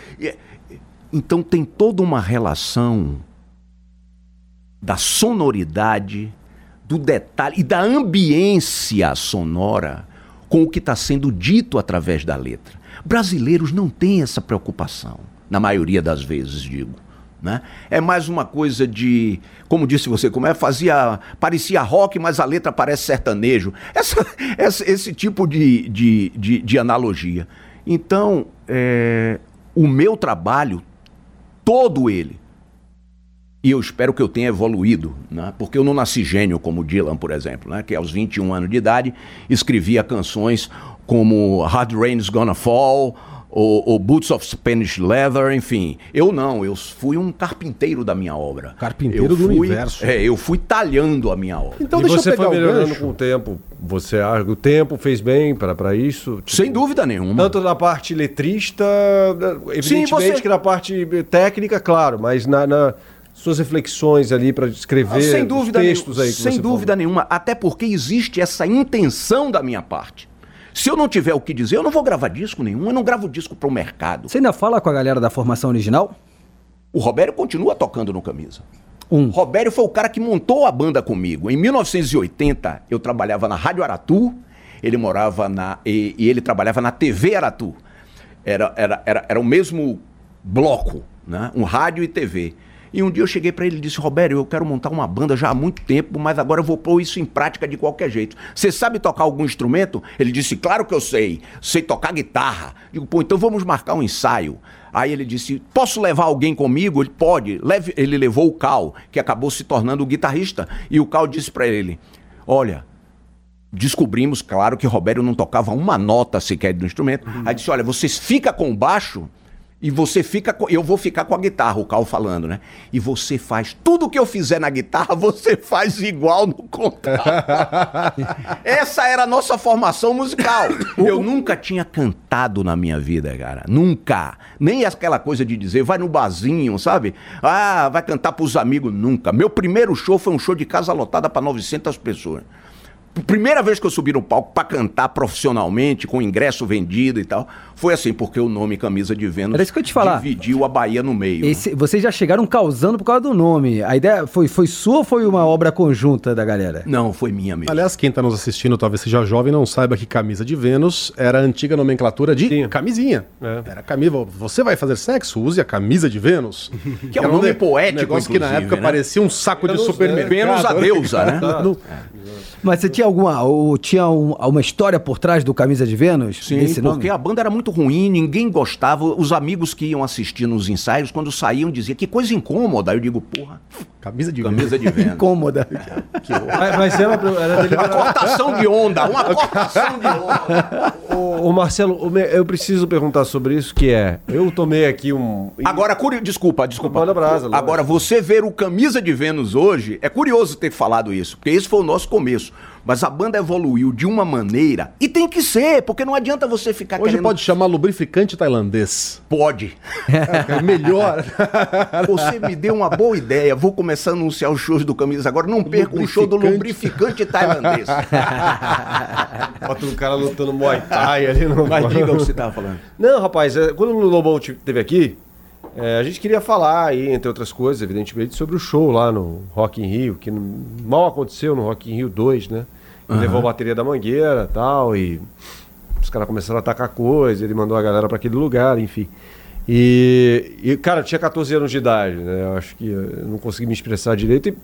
Speaker 4: Então tem toda uma relação da sonoridade, do detalhe e da ambiência sonora com o que está sendo dito através da letra. Brasileiros não têm essa preocupação, na maioria das vezes, digo. Né? É mais uma coisa de, como disse você, como é, fazia, parecia rock, mas a letra parece sertanejo. Essa, essa- esse tipo de, de, de, de analogia. Então, é, o meu trabalho, todo ele, e eu espero que eu tenha evoluído, né? porque eu não nasci gênio como Dylan, por exemplo, né? que aos 21 anos de idade escrevia canções como Hard Rain's Gonna Fall, ou, ou Boots of Spanish Leather, enfim. Eu não, eu fui um carpinteiro da minha obra.
Speaker 2: Carpinteiro
Speaker 4: Eu
Speaker 2: do
Speaker 4: fui-
Speaker 2: universo.
Speaker 4: É, eu fui talhando a minha obra.
Speaker 2: Então
Speaker 5: e
Speaker 2: deixa
Speaker 5: você
Speaker 2: eu pegar
Speaker 5: foi
Speaker 2: o
Speaker 5: melhorando
Speaker 2: gancho.
Speaker 5: com o tempo. Você acha que o tempo fez bem para isso? Tipo,
Speaker 4: Sem dúvida nenhuma.
Speaker 5: Tanto na parte letrista, evidentemente
Speaker 4: Sim, você-
Speaker 5: que na parte técnica, claro, mas na, na- suas reflexões ali para escrever
Speaker 4: Ah, sem dúvida,
Speaker 5: os textos aí que
Speaker 4: sem dúvida
Speaker 5: falou.
Speaker 4: nenhuma, até porque existe essa intenção da minha parte. Se eu não tiver o que dizer, eu não vou gravar disco nenhum, eu não gravo disco para o mercado.
Speaker 3: Você ainda fala com a galera da formação original?
Speaker 4: O Robério continua tocando no camisa.
Speaker 3: Um.
Speaker 4: Robério foi o cara que montou a banda comigo. Em 1980, eu trabalhava na Rádio Aratu, ele morava na. e, e ele trabalhava na TV Aratu. Era, era, era, era o mesmo bloco, né? Um rádio e TV. E um dia eu cheguei pra ele e disse: Robério, eu quero montar uma banda já há muito tempo, mas agora eu vou pôr isso em prática de qualquer jeito. Você sabe tocar algum instrumento? Ele disse: Claro que eu sei. Sei tocar guitarra. Digo: Pô, então vamos marcar um ensaio. Aí ele disse: Posso levar alguém comigo? Ele pode. Leve... Ele levou o Cal, que acabou se tornando o guitarrista. E o Cal disse pra ele: Olha, descobrimos, claro, que Robério não tocava uma nota sequer do instrumento. Aí disse: Olha, você fica com o baixo e você fica com. Eu vou ficar com a guitarra, o Cal falando, né? E você faz tudo que eu fizer na guitarra, você faz igual no contrato. Essa era a nossa formação musical. Eu nunca tinha cantado na minha vida, cara. Nunca. Nem aquela coisa de dizer, vai no barzinho, sabe? Ah, vai cantar pros amigos. Nunca. Meu primeiro show foi um show de casa lotada para 900 pessoas. Primeira vez que eu subi no palco pra cantar profissionalmente, com ingresso vendido e tal, foi assim, porque o nome Camisa de Vênus
Speaker 3: Era isso que eu te falar.
Speaker 4: dividiu a Bahia no meio.
Speaker 3: Esse- vocês já chegaram causando por causa do nome. A ideia foi, foi sua ou foi uma obra conjunta da galera?
Speaker 4: Não, foi minha mesmo.
Speaker 2: Aliás, quem está nos assistindo, talvez seja jovem, não saiba que camisa de Vênus era a antiga nomenclatura de
Speaker 5: Sim.
Speaker 2: camisinha.
Speaker 5: É.
Speaker 2: Era camisa. Você vai fazer sexo? Use a camisa de Vênus.
Speaker 4: Que é um nome poético,
Speaker 2: negócio que na época
Speaker 4: né?
Speaker 2: parecia um saco de
Speaker 5: Vênus,
Speaker 2: supermercado.
Speaker 4: Vênus a deusa, né?
Speaker 2: No-
Speaker 3: Mas você tinha alguma, ou tinha um- uma história por trás do Camisa de Vênus?
Speaker 4: Sim,
Speaker 3: Desse nome?
Speaker 4: porque a banda era muito ruim, ninguém gostava. Os amigos que iam assistir nos ensaios, quando saíam, diziam que coisa incômoda. Aí eu digo, porra,
Speaker 2: Camisa de Vênus.
Speaker 4: camisa de Vênus.
Speaker 3: Incômoda.
Speaker 5: Mas, mas era, era
Speaker 4: Uma cortação de onda, uma cortação de onda.
Speaker 5: Ô, ô, Marcelo, eu preciso perguntar sobre isso, que é, eu tomei aqui um...
Speaker 4: Agora, curi... desculpa, desculpa.
Speaker 5: Manda brasa.
Speaker 4: Agora, você ver o Camisa de Vênus hoje, é curioso ter falado isso, porque esse foi o nosso começo. Mas a banda evoluiu de uma maneira, e tem que ser, porque não adianta você ficar
Speaker 2: Hoje
Speaker 4: querendo...
Speaker 2: pode chamar lubrificante tailandês.
Speaker 4: Pode.
Speaker 2: É melhor.
Speaker 4: Você me deu uma boa ideia. Vou começar a anunciar os shows do Camisa agora. Não perca o show do lubrificante tailandês.
Speaker 5: Bota um cara lutando Muay Thai ali no...
Speaker 4: Mas diga o que você estava falando.
Speaker 5: Não, rapaz, é, quando o Lobão esteve aqui, é, a gente queria falar aí, entre outras coisas, evidentemente, sobre o show lá no Rock in Rio, que mal aconteceu no Rock in Rio 2, né? Ele Levou a bateria da mangueira e tal, e os caras começaram a atacar coisa, ele mandou a galera para aquele lugar, enfim. E, e, cara, eu tinha 14 anos de idade, né? Eu acho que eu não consegui me expressar direito. E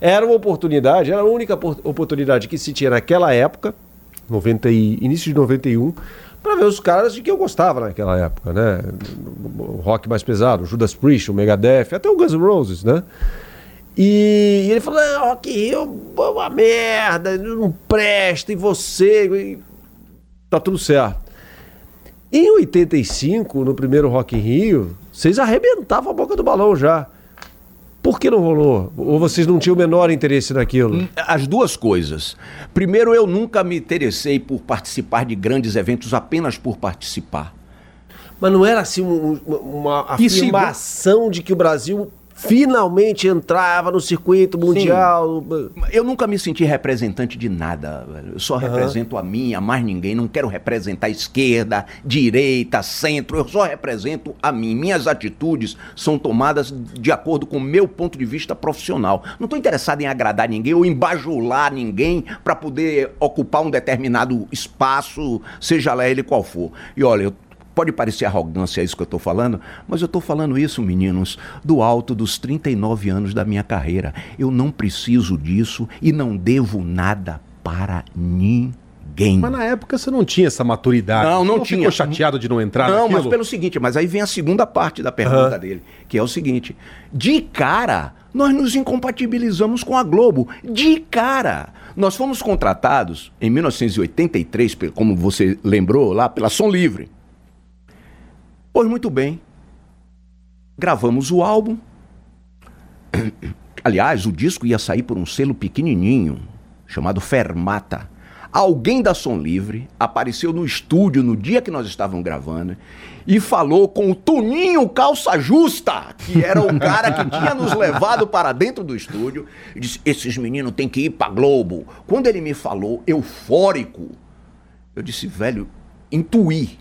Speaker 5: era uma oportunidade, era a única por- oportunidade que se tinha naquela época, 90 e, início de 91, para ver os caras de que eu gostava naquela época, né? O rock mais pesado, Judas Priest, o Megadeth, até o Guns N' Roses, né? E, e ele falou: ah, Rock Rio é uma merda, não presta, e você. E tá tudo certo. Em 85, no primeiro Rock in Rio, vocês arrebentavam a boca do balão já. Por que não rolou? Ou vocês não tinham o menor interesse naquilo?
Speaker 4: As duas coisas. Primeiro, eu nunca me interessei por participar de grandes eventos apenas por participar.
Speaker 5: Mas não era assim um- um- uma afirmação de que o Brasil finalmente entrava no circuito mundial.
Speaker 4: Eu nunca me senti representante de nada. Eu só represento a mim, a mais ninguém. Não quero representar esquerda, direita, centro. Eu só represento a mim. Minhas atitudes são tomadas de acordo com o meu ponto de vista profissional. Não estou interessado em agradar ninguém ou em bajular ninguém para poder ocupar um determinado espaço, seja lá ele qual for. E olha, eu Pode parecer arrogância isso que eu estou falando, mas eu estou falando isso, meninos, do alto dos 39 anos da minha carreira. Eu não preciso disso e não devo nada para ninguém.
Speaker 2: Mas na época você não tinha essa maturidade.
Speaker 4: Não, não
Speaker 2: Você
Speaker 4: tinha.
Speaker 2: ficou chateado de não entrar
Speaker 4: Não, mas
Speaker 2: naquilo?
Speaker 4: pelo seguinte, mas aí vem a segunda parte da pergunta dele, que é o seguinte: de cara, nós nos incompatibilizamos com a Globo. De cara. Nós fomos contratados em 1983, pe- como você lembrou, lá pela Som Livre. Pois muito bem. Gravamos o álbum. Aliás, o disco ia sair por um selo pequenininho, chamado Fermata. Alguém da Som Livre apareceu no estúdio no dia que nós estávamos gravando e falou com o Tuninho Calça Justa, que era o cara que tinha nos levado para dentro do estúdio, e disse: Esses meninos têm que ir para Globo. Quando ele me falou, eufórico, eu disse: Velho, intuí.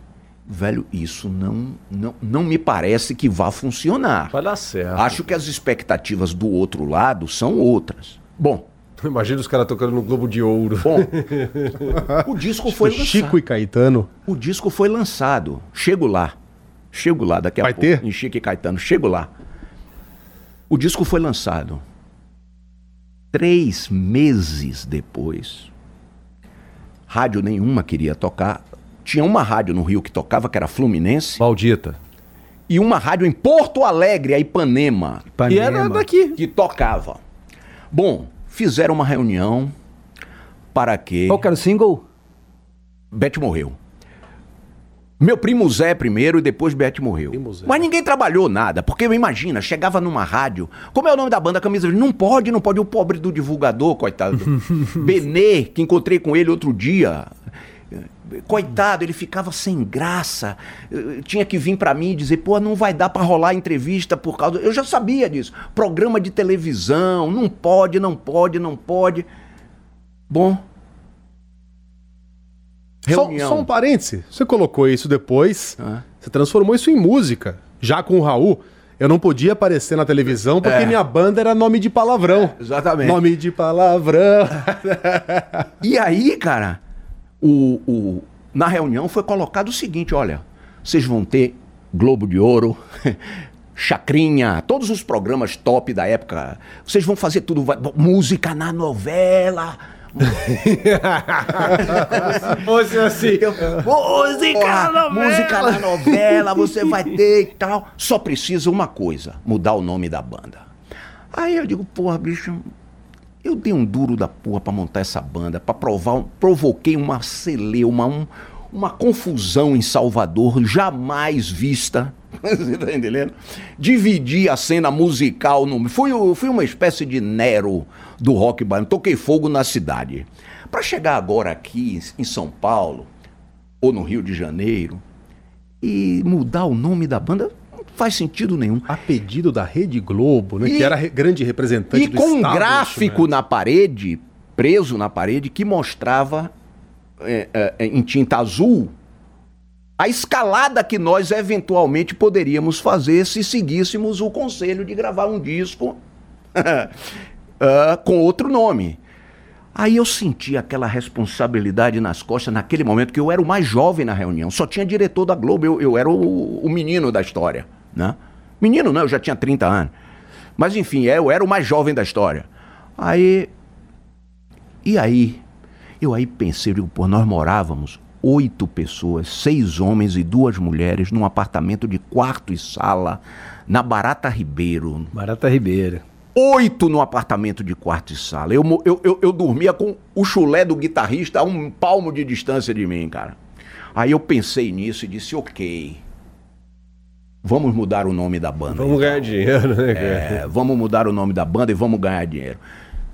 Speaker 4: Velho, isso não, não, não me parece que vá funcionar.
Speaker 5: Vai dar certo.
Speaker 4: Acho que as expectativas do outro lado são outras. Bom,
Speaker 5: Imagina os caras tocando no Globo de Ouro.
Speaker 4: bom. o disco foi lançado.
Speaker 2: Chico e Caetano.
Speaker 4: O disco foi lançado. Chego lá. Chego lá daqui a
Speaker 2: Vai
Speaker 4: pouco.
Speaker 2: ter?
Speaker 4: Em Chico e Caetano. Chego lá. O disco foi lançado. Três meses depois, rádio nenhuma queria tocar. Tinha uma rádio no Rio que tocava, que era Fluminense,
Speaker 5: Maldita.
Speaker 4: e uma rádio em Porto Alegre, a Ipanema,
Speaker 3: Ipanema.
Speaker 5: E era daqui.
Speaker 4: que tocava. Bom, fizeram uma reunião para que.
Speaker 3: Qual que era o single?
Speaker 4: Beth morreu. Meu primo Zé primeiro e depois Beth morreu.
Speaker 2: Primo Zé.
Speaker 4: Mas ninguém trabalhou nada, porque imagina, chegava numa rádio. Como é o nome da banda Camisa Verde? Não pode, não pode. O pobre do divulgador, coitado. Benê, que encontrei com ele outro dia. Coitado, ele ficava sem graça. Eh, Tinha que vir pra mim e dizer, pô, não vai dar pra rolar entrevista por causa. Eu já sabia disso. Programa de televisão, não pode, não pode, não pode. Bom.
Speaker 2: Só,
Speaker 4: Reunião.
Speaker 2: só um parêntese. Você colocou isso depois,
Speaker 4: Ah.
Speaker 2: você transformou isso em música. Já com o Raul, eu não podia aparecer na televisão porque
Speaker 4: É.
Speaker 2: minha banda era nome de palavrão.
Speaker 4: Exatamente.
Speaker 2: Nome de palavrão.
Speaker 4: E aí, cara, o, o- na reunião foi colocado o seguinte: olha, vocês vão ter Globo de Ouro, Chacrinha, todos os programas top da época. Vocês vão fazer tudo, vai- música na novela.
Speaker 5: Fosse assim.
Speaker 4: Música na novela. Música na novela, você vai ter e tal. Só precisa uma coisa: mudar o nome da banda. Aí eu digo, porra, bicho, eu dei um duro da porra pra montar essa banda, pra provar, provoquei uma celeuma, um- uma confusão em Salvador jamais vista. Você tá entendendo? Dividi a cena musical no. Fui, fui uma espécie de Nero do rock baiano. Toquei fogo na cidade. Pra chegar agora aqui em São Paulo, ou no Rio de Janeiro, e mudar o nome da banda, faz sentido nenhum.
Speaker 2: A pedido da Rede Globo, né?
Speaker 4: E-
Speaker 2: que era grande representante
Speaker 4: E
Speaker 2: do
Speaker 4: com um gráfico na parede, preso na parede, que mostrava é, é, é, em tinta azul a escalada que nós eventualmente poderíamos fazer se seguíssemos o conselho de gravar um disco ah, com outro nome. Aí eu senti aquela responsabilidade nas costas naquele momento, que eu era o mais jovem na reunião. Só tinha diretor da Globo, eu, eu era o, o menino da história. Né? Menino não, eu já tinha 30 anos. Mas enfim, eu era o mais jovem da história. Aí. E aí? Eu aí pensei, digo, pô, nós morávamos oito pessoas, seis homens e duas mulheres, num apartamento de quarto e sala, na Barata Ribeiro,
Speaker 3: Barata Ribeira.
Speaker 4: oito no apartamento de quarto e sala. Eu, eu, eu, eu dormia com o chulé do guitarrista a um palmo de distância de mim, cara. Aí eu pensei nisso e disse, ok. Vamos mudar o nome da banda.
Speaker 5: Vamos ganhar dinheiro, né, cara?
Speaker 4: É, vamos mudar o nome da banda e vamos ganhar dinheiro.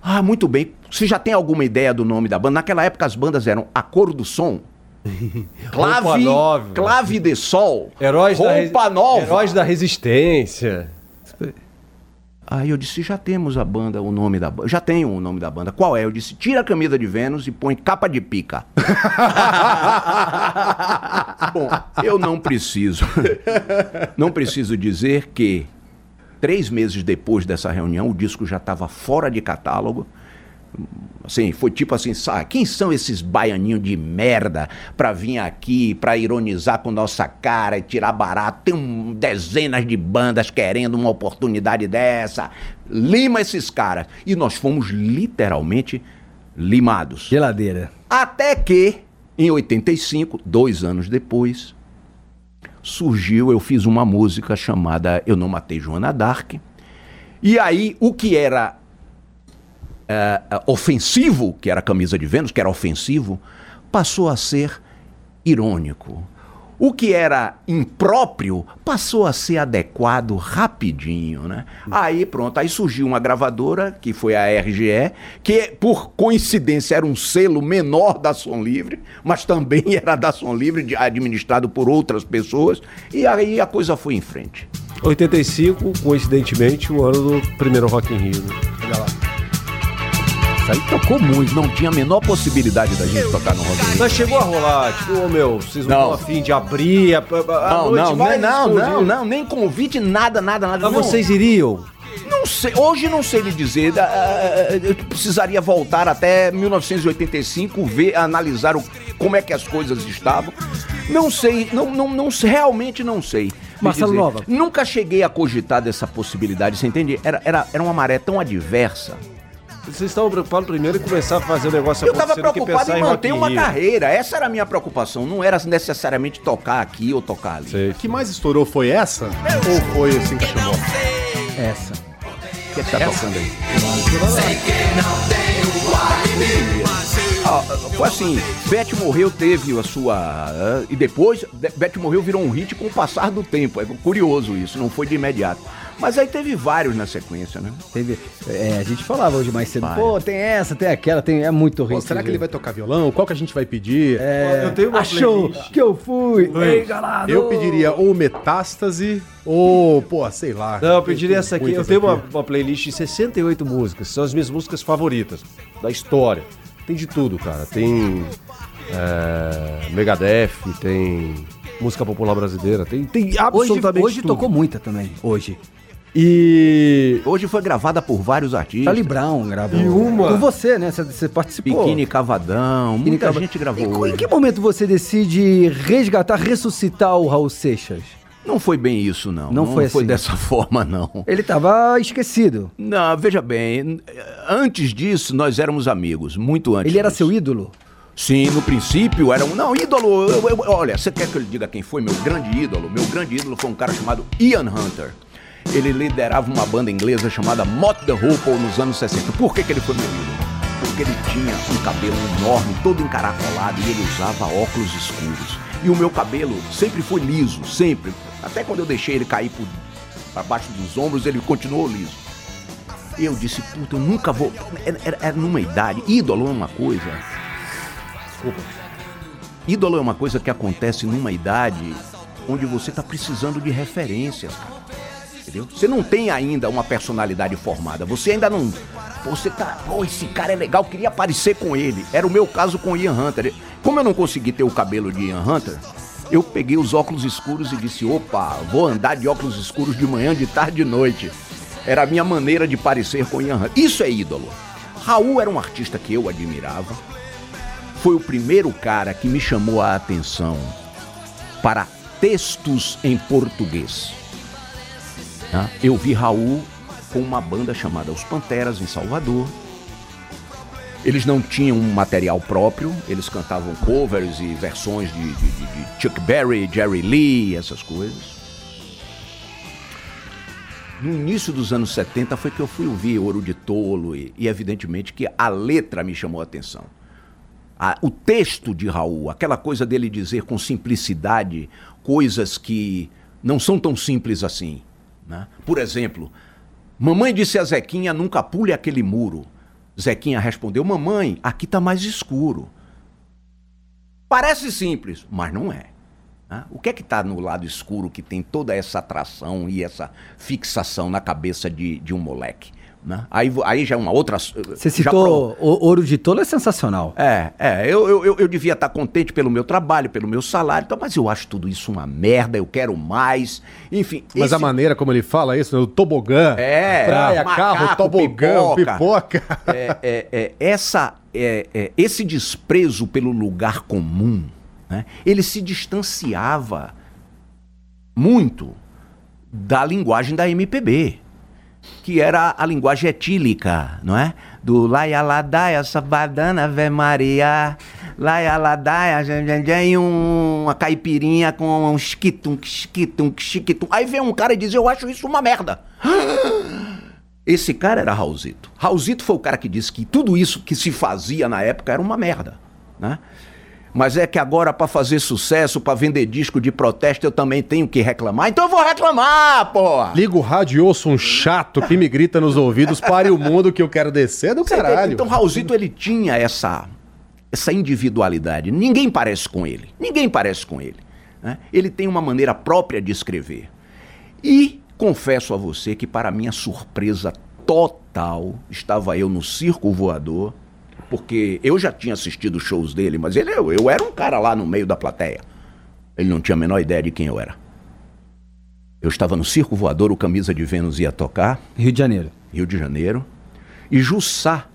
Speaker 4: Ah, muito bem. Você já tem alguma ideia do nome da banda? Naquela época as bandas eram A Cor do Som, Clave,
Speaker 5: Nova.
Speaker 4: Clave de Sol,
Speaker 5: Heróis da,
Speaker 4: Roupa
Speaker 5: Resi-
Speaker 4: Nova.
Speaker 5: Heróis da Resistência.
Speaker 4: Aí eu disse, já temos a banda, o nome da banda. Já tenho o nome da banda. Qual é? Eu disse, tira a camisa de Vênus e põe capa de pica. Bom, eu não preciso. Não preciso dizer que três meses depois dessa reunião, o disco já estava fora de catálogo. Assim, foi tipo assim, sabe, quem são esses baianinhos de merda pra vir aqui, pra ironizar com nossa cara e tirar barato? Tem um, dezenas de bandas querendo uma oportunidade dessa. Lima esses caras. E nós fomos literalmente limados.
Speaker 3: Geladeira.
Speaker 4: Até que, em 85, dois anos depois, surgiu, eu fiz uma música chamada Eu Não Matei Joana Dark. E aí, o que era é, é, ofensivo, que era a camisa de Vênus, que era ofensivo, passou a ser irônico. O que era impróprio passou a ser adequado rapidinho, né? Aí pronto, aí surgiu uma gravadora, que foi a RGE, que por coincidência era um selo menor da Som Livre, mas também era da Som Livre, administrado por outras pessoas, e aí a coisa foi em frente.
Speaker 5: 85, coincidentemente, o ano do primeiro Rock in Rio. Né? Olha lá.
Speaker 4: Isso aí tocou muito, não tinha a menor possibilidade da gente tocar no Rock in Rio.
Speaker 5: Mas chegou a rolar, tipo, ô meu, vocês não estão afim de abrir a, a
Speaker 4: não,
Speaker 5: noite
Speaker 4: não, não,
Speaker 5: escondida.
Speaker 4: não, não, nem convite, nada, nada, nada.
Speaker 5: Mas
Speaker 4: não.
Speaker 5: vocês iriam?
Speaker 4: Não sei, hoje não sei lhe dizer. Eu precisaria voltar até 1985, ver, analisar o, como é que as coisas estavam. Não sei, não, não, não realmente não sei.
Speaker 3: Marcelo
Speaker 4: dizer.
Speaker 3: Nova.
Speaker 4: Nunca cheguei a cogitar dessa possibilidade, você entende? Era, era, era uma maré tão adversa.
Speaker 5: Vocês estavam preocupados primeiro em começar a fazer o negócio
Speaker 4: Eu estava preocupado em
Speaker 5: Rock
Speaker 4: manter uma carreira. Essa era a minha preocupação. Não era necessariamente tocar aqui ou tocar ali.
Speaker 5: Sei.
Speaker 2: O que mais estourou foi essa? Ou foi assim que chamou?
Speaker 3: Essa.
Speaker 4: O que é que tá tocando aí? Ah, foi assim, Beth morreu, teve a sua. ah, e depois, De- Beth morreu virou um hit com o passar do tempo. É curioso isso, não foi de imediato. Mas aí teve vários na sequência, né?
Speaker 3: Teve, é, a gente falava hoje mais cedo,
Speaker 4: Vai.
Speaker 3: pô, tem essa, tem aquela, tem, é muito rico.
Speaker 2: será que ele vai tocar violão? Qual que a gente vai pedir?
Speaker 3: É,
Speaker 5: Eu tenho uma
Speaker 3: achou
Speaker 5: playlist.
Speaker 3: que eu fui. Ei, galado.
Speaker 2: Eu pediria ou Metástase ou, pô, sei lá.
Speaker 5: Não, eu pediria essa aqui. Eu tenho uma,
Speaker 2: aqui.
Speaker 5: uma playlist de 68 músicas. São as minhas músicas favoritas da história. Tem de tudo, cara. Tem é, Megadeth, tem música popular brasileira, tem, tem
Speaker 3: Hoje,
Speaker 5: absolutamente
Speaker 3: hoje
Speaker 5: tudo.
Speaker 3: tocou muita também, hoje.
Speaker 5: E
Speaker 4: Hoje foi gravada por vários artistas.
Speaker 3: Charlie Brown gravou.
Speaker 5: E uma-
Speaker 3: Com você, né? Você, participou.
Speaker 4: Biquíni Cavadão,
Speaker 3: Biquíni
Speaker 4: muita
Speaker 3: Cava-
Speaker 4: gente
Speaker 3: E
Speaker 4: gravou.
Speaker 3: co- em que momento você decide resgatar, ressuscitar o Raul Seixas?
Speaker 4: Não foi bem isso, não.
Speaker 3: Não foi assim.
Speaker 4: dessa forma, não.
Speaker 3: Ele tava esquecido.
Speaker 4: Não, veja bem, antes disso nós éramos amigos, muito antes.
Speaker 3: Ele era
Speaker 4: disso.
Speaker 3: seu ídolo?
Speaker 4: Sim, no princípio era um. Não, ídolo. eu- eu- olha, você quer que eu lhe diga quem foi meu grande ídolo? Meu grande ídolo foi um cara chamado Ian Hunter. Ele liderava uma banda inglesa chamada Mott the Hoople nos anos 60. Por que, que ele foi meu ídolo? Porque ele tinha um cabelo enorme, todo encaracolado, e ele usava óculos escuros. E o meu cabelo sempre foi liso, sempre. Até quando eu deixei ele cair por, pra baixo dos ombros, ele continuou liso. Eu disse, puta, eu nunca vou. Era, era- era numa idade. Ídolo é uma coisa. Desculpa. Ídolo é uma coisa que acontece numa idade onde você tá precisando de referências, cara. Entendeu? Você não tem ainda uma personalidade formada. Você ainda não. Você tá. Oh, esse cara é legal, queria aparecer com ele. Era o meu caso com o Ian Hunter. Como eu não consegui ter o cabelo de Ian Hunter, eu peguei os óculos escuros e disse: opa, vou andar de óculos escuros de manhã, de tarde e de noite. Era a minha maneira de parecer com Ian Hunter. Isso é ídolo. Raul era um artista que eu admirava. Foi o primeiro cara que me chamou a atenção para textos em português. Tá? Eu vi Raul com uma banda chamada Os Panteras em Salvador. Eles não tinham um material próprio, eles cantavam covers e versões de, de- de- Chuck Berry, Jerry Lee, essas coisas. No início dos anos 70 foi que eu fui ouvir Ouro de Tolo e, e evidentemente que a letra me chamou a atenção. A- o texto de Raul, aquela coisa dele dizer com simplicidade coisas que não são tão simples assim. Né? Por exemplo, mamãe disse a Zequinha: nunca pule aquele muro. Zequinha respondeu: Mamãe, aqui tá mais escuro. Parece simples, mas não é. né? O que é que está no lado escuro que tem toda essa atração e essa fixação na cabeça de, de um moleque? Né? Aí, aí já é uma outra.
Speaker 3: Você citou o Ouro de Tolo, é sensacional.
Speaker 4: é, é, eu, eu, eu, devia estar contente pelo meu trabalho, pelo meu salário, então, mas eu acho tudo isso uma merda, eu quero mais. Enfim.
Speaker 2: Mas a
Speaker 4: esse-
Speaker 2: maneira como ele fala isso, né? o tobogã,
Speaker 4: É,
Speaker 2: praia,
Speaker 4: macaco,
Speaker 2: carro, tobogã,
Speaker 4: pipoca.
Speaker 2: pipoca.
Speaker 4: é, é, é, essa, é, é, esse desprezo pelo lugar comum, né, ele se distanciava muito da linguagem da MPB, que era a linguagem etílica, não é? Do laia ladaia, sabadana, ave Maria, laia ladaia, jan, jan, jan, um- uma caipirinha com um esquitum, esquitum, esquitum. Aí vem um cara e diz, eu acho isso uma merda. Esse cara era Raulzito. Raulzito foi o cara que disse que tudo isso que se fazia na época era uma merda, né? Mas é que agora para fazer sucesso, para vender disco de protesto, eu também tenho que reclamar. Então eu vou reclamar, porra.
Speaker 2: Liga o rádio e ouço um chato que me grita nos ouvidos, pare o mundo que eu quero descer do
Speaker 4: Você entende?
Speaker 2: caralho.
Speaker 4: Então Raulzito ele tinha essa essa individualidade. Ninguém parece com ele. Ninguém parece com ele. né? Ele tem uma maneira própria de escrever. E confesso a você que para minha surpresa total, estava eu no Circo Voador, porque eu já tinha assistido shows dele, mas ele eu, eu era um cara lá no meio da plateia. Ele não tinha a menor ideia de quem eu era. Eu estava no Circo Voador, o Camisa de Vênus ia tocar.
Speaker 3: Rio de Janeiro.
Speaker 4: Rio de Janeiro. E Jussá,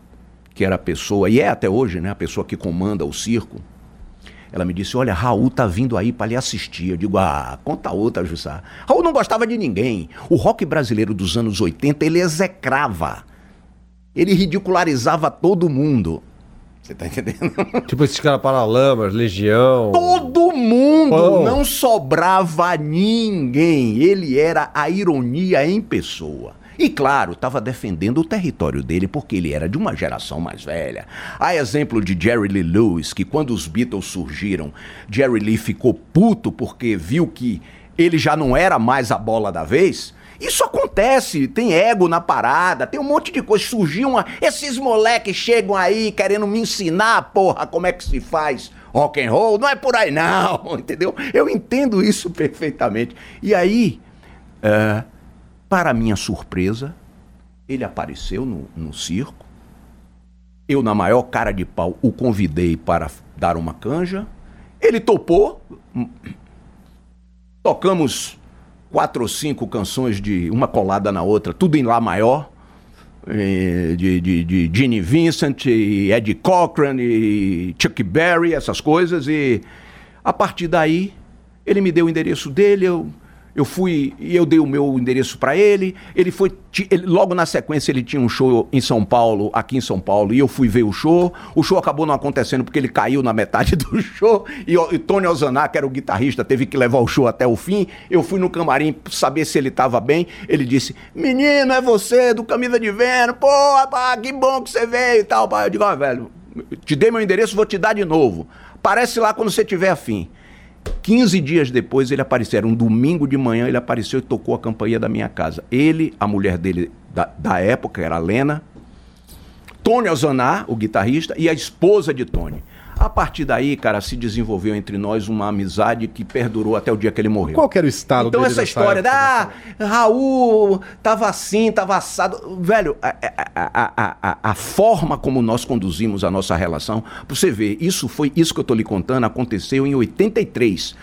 Speaker 4: que era a pessoa, e é até hoje, né, a pessoa que comanda o circo, ela me disse: Olha, Raul tá vindo aí para lhe assistir. Eu digo: Ah, conta outra, Jussá. Raul não gostava de ninguém. O rock brasileiro dos anos 80 ele execrava. Ele ridicularizava todo mundo. Você tá entendendo?
Speaker 5: Tipo esses caras Paralamas, Legião.
Speaker 4: Todo mundo! Não sobrava ninguém. Ele era a ironia em pessoa. E claro, estava defendendo o território dele porque ele era de uma geração mais velha. Há exemplo de Jerry Lee Lewis, que quando os Beatles surgiram, Jerry Lee ficou puto porque viu que ele já não era mais a bola da vez. Isso acontece, tem ego na parada, tem um monte de coisa. Surgiu uma. Esses moleques chegam aí querendo me ensinar, porra, como é que se faz rock and roll. Não é por aí, não, entendeu? Eu entendo isso perfeitamente. E aí, é, para minha surpresa, ele apareceu no, no circo. Eu, na maior cara de pau, o convidei para dar uma canja. Ele topou. Tocamos quatro ou cinco canções de uma colada na outra, tudo em Lá maior. eh, De, de, de Gene Vincent, e Eddie Cochran, e Chuck Berry, essas coisas. E a partir daí, ele me deu o endereço dele, eu, eu fui e eu dei o meu endereço para ele. Ele foi. ele- logo na sequência, ele tinha um show em São Paulo, aqui em São Paulo, e eu fui ver o show. O show acabou não acontecendo porque ele caiu na metade do show. E, e Tony Ozaná, que era o guitarrista, teve que levar o show até o fim. Eu fui no camarim saber se ele estava bem. Ele disse: Menino, é você, do Camisa de Vênus. Pô, rapaz, que bom que você veio e tal. Eu digo: Ó, velho, te dei meu endereço, vou te dar de novo. Aparece lá quando você tiver afim. 15 dias depois ele apareceu, um domingo de manhã, ele apareceu e tocou a campainha da minha casa. Ele, a mulher dele da, da época, era a Lena, Tony Ozaná, o guitarrista, e a esposa de Tony. A partir daí, cara, se desenvolveu entre nós uma amizade que perdurou até o dia que ele morreu.
Speaker 2: Qual que era o estado
Speaker 4: Então essa história da ah, Raul tava assim, tava assado. Velho, a- a- a- a forma como nós conduzimos a nossa relação, pra você ver, isso foi isso que eu tô lhe contando, aconteceu em 83.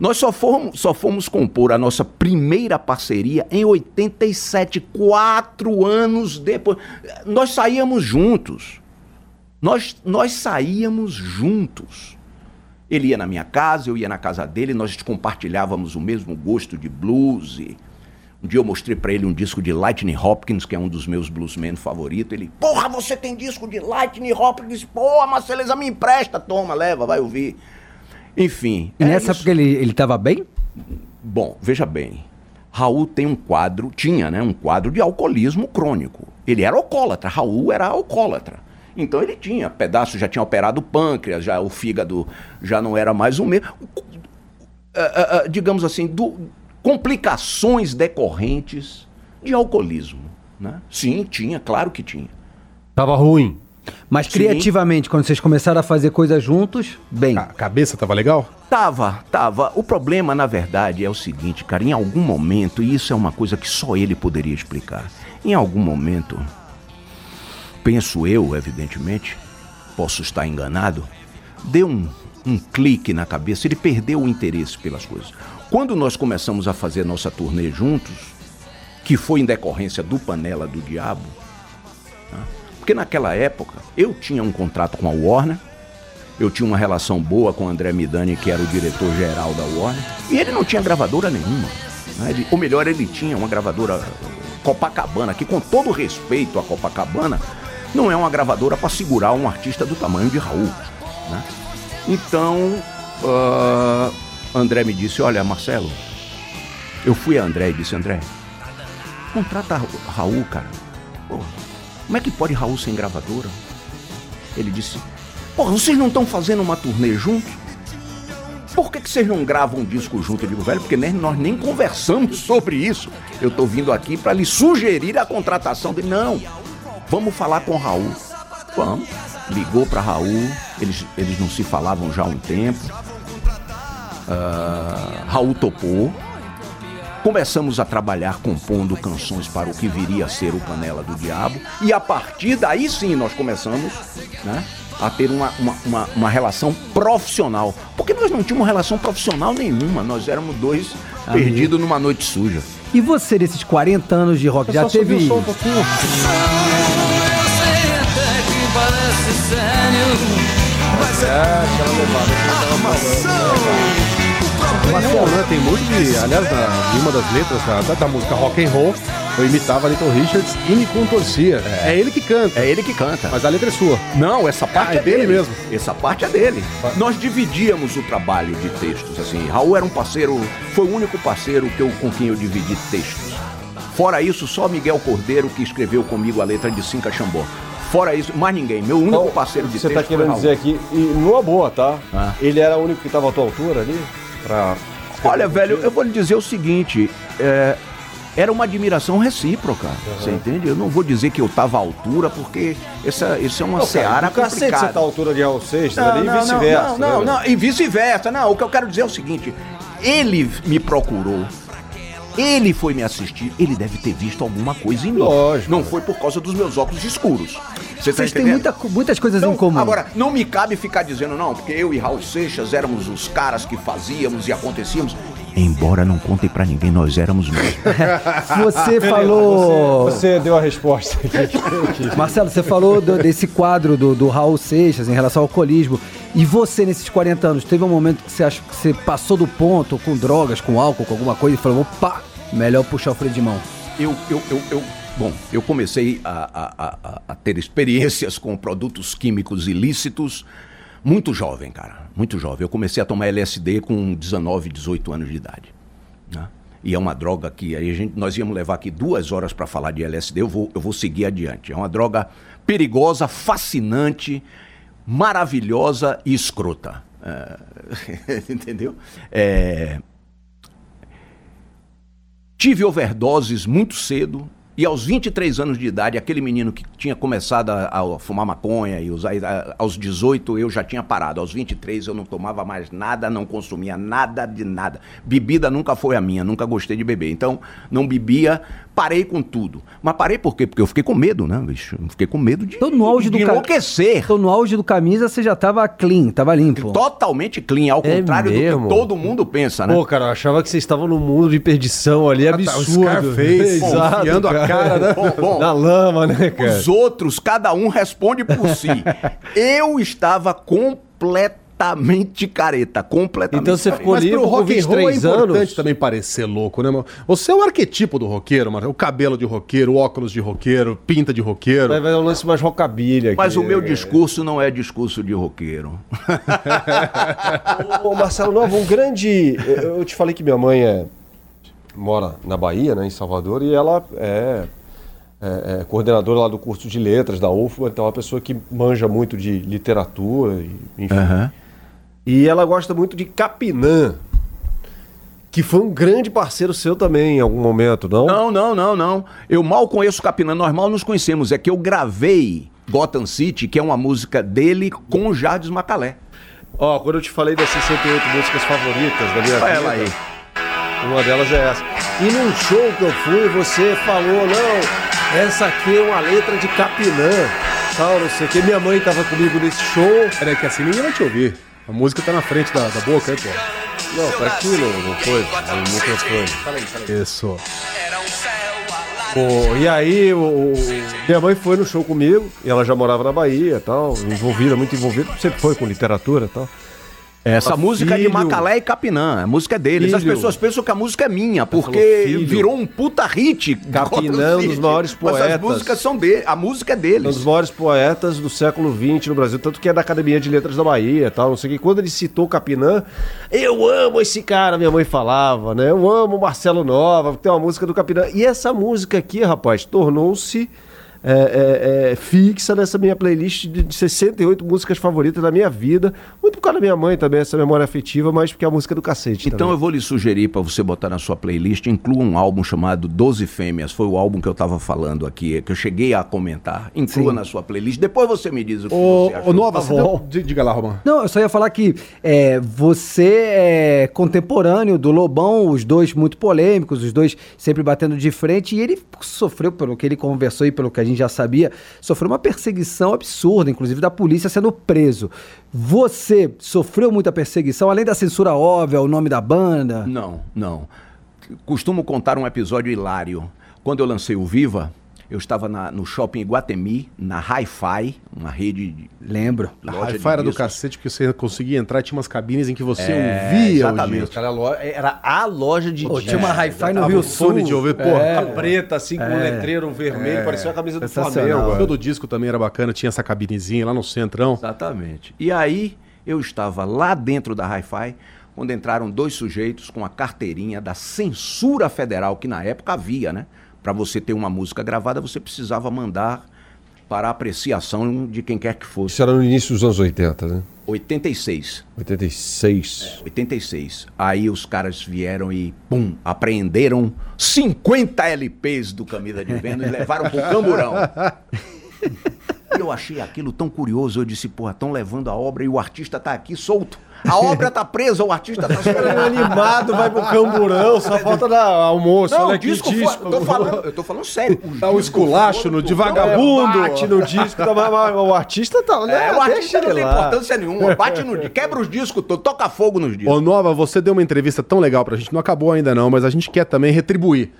Speaker 4: Nós só fomos, só fomos compor a nossa primeira parceria em 87, quatro anos depois. Nós saíamos juntos. Nós, nós saíamos juntos. Ele ia na minha casa, eu ia na casa dele, nós compartilhávamos o mesmo gosto de blues. e um dia eu mostrei pra ele um disco de Lightning Hopkins, que é um dos meus bluesmen favoritos. Ele, porra, você tem disco de Lightning Hopkins? Porra, Marceleza, me empresta. Toma, leva, vai ouvir. Enfim.
Speaker 3: E
Speaker 4: é
Speaker 3: nessa
Speaker 4: isso.
Speaker 3: época ele, ele tava bem?
Speaker 4: Bom, veja bem. Raul tem um quadro, tinha, né, um quadro de alcoolismo crônico. Ele era alcoólatra, Raul era alcoólatra. Então ele tinha pedaço, já tinha operado o pâncreas, já o fígado já não era mais o mesmo. Ah, ah, digamos assim, do- complicações decorrentes de alcoolismo. Né? Sim, tinha, claro que tinha.
Speaker 5: Tava ruim.
Speaker 3: Mas
Speaker 4: Sim.
Speaker 3: criativamente, quando vocês começaram a fazer coisas juntos, bem.
Speaker 2: A cabeça tava legal?
Speaker 4: Tava, tava. O problema, na verdade, é o seguinte, cara, em algum momento, e isso é uma coisa que só ele poderia explicar. Em algum momento, penso eu, evidentemente, posso estar enganado, deu um, um clique na cabeça, ele perdeu o interesse pelas coisas. Quando nós começamos a fazer nossa turnê juntos, que foi em decorrência do Panela do Diabo, né? porque naquela época eu tinha um contrato com a Warner, eu tinha uma relação boa com o André Midani, que era o diretor-geral da Warner, e ele não tinha gravadora nenhuma. né? Ele- ou melhor, ele tinha uma gravadora Copacabana, que com todo respeito à Copacabana, não é uma gravadora para segurar um artista do tamanho de Raul. né? Então, ah, André me disse, olha, Marcelo, eu fui a André e disse, André, contrata Ra- Raul, cara. Pô, como é que pode Raul sem gravadora? Ele disse, Porra, vocês não estão fazendo uma turnê juntos? Por que, que vocês não gravam um disco junto? Eu digo, velho, porque nós nem conversamos sobre isso. Eu tô vindo aqui para lhe sugerir a contratação dele. Não, vamos falar com o Raul. Vamos. Ligou para Raul, eles, eles não se falavam já há um tempo. Ah, Raul topou. Começamos a trabalhar compondo canções para o que viria a ser o Panela do Diabo. E a partir daí sim nós começamos né, a ter uma, uma, uma, uma relação profissional. Porque nós não tínhamos relação profissional nenhuma. Nós éramos dois perdidos numa noite suja.
Speaker 3: E você, nesses 40 anos de rock, já
Speaker 2: Só subiu
Speaker 3: teve.
Speaker 2: o som um pouquinho. Marcelo, né? Tem muito de. Aliás, na, em uma das letras da, da, da música rock and roll, eu imitava Little Richards e me contorcia. É, ele que canta.
Speaker 4: É ele que canta.
Speaker 2: Mas a letra é sua.
Speaker 4: Não, essa parte
Speaker 2: Ah,
Speaker 4: é,
Speaker 2: é dele mesmo.
Speaker 4: Essa parte é dele. Nós dividíamos o trabalho de textos, assim. Raul era um parceiro, foi o único parceiro que eu, com quem eu dividi textos. Fora isso, só Miguel Cordeiro que escreveu comigo a letra de Cinca Xambó. Fora isso, mais ninguém. Meu único
Speaker 5: Então,
Speaker 4: parceiro de
Speaker 5: Você
Speaker 4: texto
Speaker 5: tá querendo dizer aqui, e numa boa, tá?
Speaker 4: Ah.
Speaker 5: Ele era o único que tava à tua altura ali? Pra...
Speaker 4: Olha, velho, eu vou lhe dizer o seguinte, é, era uma admiração recíproca, você entende? Eu não vou dizer que eu tava à altura, porque essa, isso é uma
Speaker 5: Não, cara,
Speaker 4: seara
Speaker 5: cacete
Speaker 4: complicada.
Speaker 5: você tá à altura de Raul Seixas
Speaker 4: Não,
Speaker 5: ali e vice-versa.
Speaker 4: Não, não,
Speaker 5: né,
Speaker 4: não, e vice-versa. Não, o que eu quero dizer é o seguinte: ele me procurou. Ele foi me assistir, ele deve ter visto alguma coisa em mim.
Speaker 5: Lógico.
Speaker 4: Não foi por causa dos meus óculos escuros. Você tá
Speaker 3: Vocês têm
Speaker 4: entendendo?
Speaker 3: muita, muitas coisas
Speaker 4: Então,
Speaker 3: em comum.
Speaker 4: Agora, não me cabe ficar dizendo, não, porque eu e Raul Seixas éramos os caras que fazíamos e acontecíamos. Embora não contem pra ninguém, nós éramos mesmo.
Speaker 3: Você falou.
Speaker 5: Você deu a resposta.
Speaker 3: Marcelo, você falou do- desse quadro do, do Raul Seixas em relação ao alcoolismo. E você, nesses 40 anos, teve um momento que você acha que você passou do ponto com drogas, com álcool, com alguma coisa e falou: opa, melhor puxar o freio de mão.
Speaker 4: eu, eu, eu, eu- bom, eu comecei a, a- a- a- ter experiências com produtos químicos ilícitos muito jovem, cara, muito jovem. Eu comecei a tomar LSD com 19, 18 anos de idade. né? E é uma droga que aí a gente, nós íamos levar aqui duas horas para falar de LSD, eu vou, eu vou seguir adiante. É uma droga perigosa, fascinante, maravilhosa e escrota. É, entendeu? É, Tive overdoses muito cedo. E aos 23 anos de idade, aquele menino que tinha começado a, a fumar maconha e usar, a- aos 18 eu já tinha parado. Aos 23 eu não tomava mais nada, não consumia nada de nada. Bebida nunca foi a minha, nunca gostei de beber. Então, não bebia, parei com tudo. Mas parei por quê? Porque eu fiquei com medo, né, bicho? Eu fiquei com medo de,
Speaker 3: Então, no auge
Speaker 4: de
Speaker 3: do ca-
Speaker 4: enlouquecer.
Speaker 3: Então, no auge do camisa, você já tava clean, tava limpo.
Speaker 4: Totalmente clean, ao
Speaker 5: É
Speaker 4: contrário
Speaker 5: mesmo?
Speaker 4: do que todo mundo pensa, né?
Speaker 5: Pô, cara, eu achava que vocês estavam num mundo de perdição ali,
Speaker 2: tá, o
Speaker 5: absurdo.
Speaker 2: Scarface, enfiando a cara, né?
Speaker 4: Bom, bom.
Speaker 5: Na lama, né, cara?
Speaker 4: Os outros, cada um responde por si. Eu estava completamente careta, completamente
Speaker 5: Então você
Speaker 4: careta.
Speaker 5: ficou
Speaker 2: Mas
Speaker 5: limpo
Speaker 2: pro
Speaker 5: com
Speaker 2: rock and roll é
Speaker 5: 23
Speaker 2: importante
Speaker 5: anos.
Speaker 2: também parecer louco, né, mano? Você é o arquetipo do roqueiro, mano. O cabelo de roqueiro, o óculos de roqueiro, pinta de roqueiro.
Speaker 5: Vai, vai um lance mais rockabilly aqui.
Speaker 4: Mas o meu discurso não é discurso de roqueiro.
Speaker 5: Ô, Marcelo Nova, um grande. Eu te falei que minha mãe é- mora na Bahia, né, em Salvador, e ela é, é- é coordenadora lá do curso de letras da UFBA, então é uma pessoa que manja muito de literatura, e, enfim. E ela gosta muito de Capinã, que foi um grande parceiro seu também em algum momento, não?
Speaker 4: Não, não, não, não. Eu mal conheço o Capinã, nós mal nos conhecemos. É que eu gravei Gotham City, que é uma música dele com o Jardim Macalé.
Speaker 5: Ó, quando eu te falei das 68 músicas favoritas da minha
Speaker 4: Olha
Speaker 5: vida,
Speaker 4: ela aí.
Speaker 5: uma delas é essa. E num show que eu fui, você falou, não, essa aqui é uma letra de Capinã, tal, não sei o que. Minha mãe tava comigo nesse show.
Speaker 2: Peraí, que assim ninguém vai te ouvir. A música tá na frente da, da boca, aí, pô.
Speaker 5: Não, tá aqui não, não foi, no microfone.
Speaker 2: Isso.
Speaker 5: Pô, e aí, o- minha mãe foi no show comigo, e ela já morava na Bahia e tal, envolvida, muito envolvida, sempre foi com literatura e tal.
Speaker 4: Essa música é de. Macalé e Capinã, a música é deles. As
Speaker 5: Filho.
Speaker 4: pessoas pensam que a música é minha,
Speaker 5: falou
Speaker 4: porque
Speaker 5: filho.
Speaker 4: virou um puta hit.
Speaker 5: Capinã é um dos maiores
Speaker 4: Mas as
Speaker 5: poetas.
Speaker 4: músicas são dele, a música é
Speaker 5: É um
Speaker 4: deles.
Speaker 5: dos maiores poetas do século XX no Brasil, tanto que é da Academia de Letras da Bahia tal, não sei o que. Quando ele citou Capinã, eu amo esse cara, minha mãe falava, né? Eu amo o Marcelo Nova, porque tem uma música do Capinã. E essa música aqui, rapaz, tornou-se é, é, é, fixa nessa minha playlist de, de 68 músicas favoritas da minha vida. Muito por causa da minha mãe também, essa memória afetiva, mas porque é a música do cacete.
Speaker 4: Então
Speaker 5: também.
Speaker 4: eu vou lhe sugerir para você botar na sua playlist, inclua um álbum chamado Doze Fêmeas, foi o álbum que eu tava falando aqui, que eu cheguei a comentar. Inclua na sua playlist, depois você me diz o que
Speaker 2: Ô,
Speaker 4: você.
Speaker 2: Nova,
Speaker 3: Tá
Speaker 2: você deu... Diga lá, Romão.
Speaker 3: Não, eu só ia falar que é, você é contemporâneo do Lobão, os dois muito polêmicos, os dois sempre batendo de frente, e ele sofreu, pelo que ele conversou e pelo que a gente já sabia, sofreu uma perseguição absurda, inclusive da polícia sendo preso. Você sofreu muita perseguição, além da censura óbvia, o nome da banda?
Speaker 4: Não, não. Costumo contar um episódio hilário. Quando eu lancei o Viva, eu estava na- no shopping Iguatemi, na Hi-Fi, uma rede de
Speaker 3: Lembro.
Speaker 2: A Hi-Fi era do cacete, porque você conseguia entrar e tinha umas cabines em que você
Speaker 4: É,
Speaker 2: ouvia
Speaker 4: exatamente.
Speaker 2: o disco.
Speaker 5: Era, a lo- era a loja de
Speaker 3: Pô, tinha uma hi-fi no Rio
Speaker 2: o fone
Speaker 3: Sul.
Speaker 2: de ouvir, pô,
Speaker 3: É.
Speaker 5: A preta, assim, com um letreiro vermelho, parecia a camisa do. Flamengo.
Speaker 2: Todo disco também era bacana, tinha essa cabinezinha lá no centrão.
Speaker 4: Exatamente. E aí eu estava lá dentro da Hi-Fi, quando entraram dois sujeitos com a carteirinha da censura federal, que na época havia, né? Para você ter uma música gravada, você precisava mandar para apreciação de quem quer que fosse.
Speaker 5: Isso era no início dos anos 80, né?
Speaker 4: 86.
Speaker 5: 86.
Speaker 4: 86. Aí os caras vieram e, pum, apreenderam 50 LPs do Camisa de Vênus e levaram pro camburão. E eu achei aquilo tão curioso. Eu disse, porra, estão levando a obra e o artista tá aqui solto. A obra tá presa, o artista tá solto.
Speaker 5: animado, vai pro camburão, só falta dar almoço.
Speaker 4: Não,
Speaker 5: olha
Speaker 4: o
Speaker 5: que
Speaker 4: disco, foi, eu tô falando, eu tô falando sério.
Speaker 2: Dá um esculacho no de vagabundo.
Speaker 5: Bate no disco, tá, mas- mas o artista tá... né?
Speaker 4: É, o artista
Speaker 5: Deixa
Speaker 4: não tem
Speaker 5: lá.
Speaker 4: importância nenhuma. Bate no disco, quebra os discos toca fogo nos discos.
Speaker 2: Ô, Nova, você deu uma entrevista tão legal pra gente, não acabou ainda não, mas a gente quer também retribuir.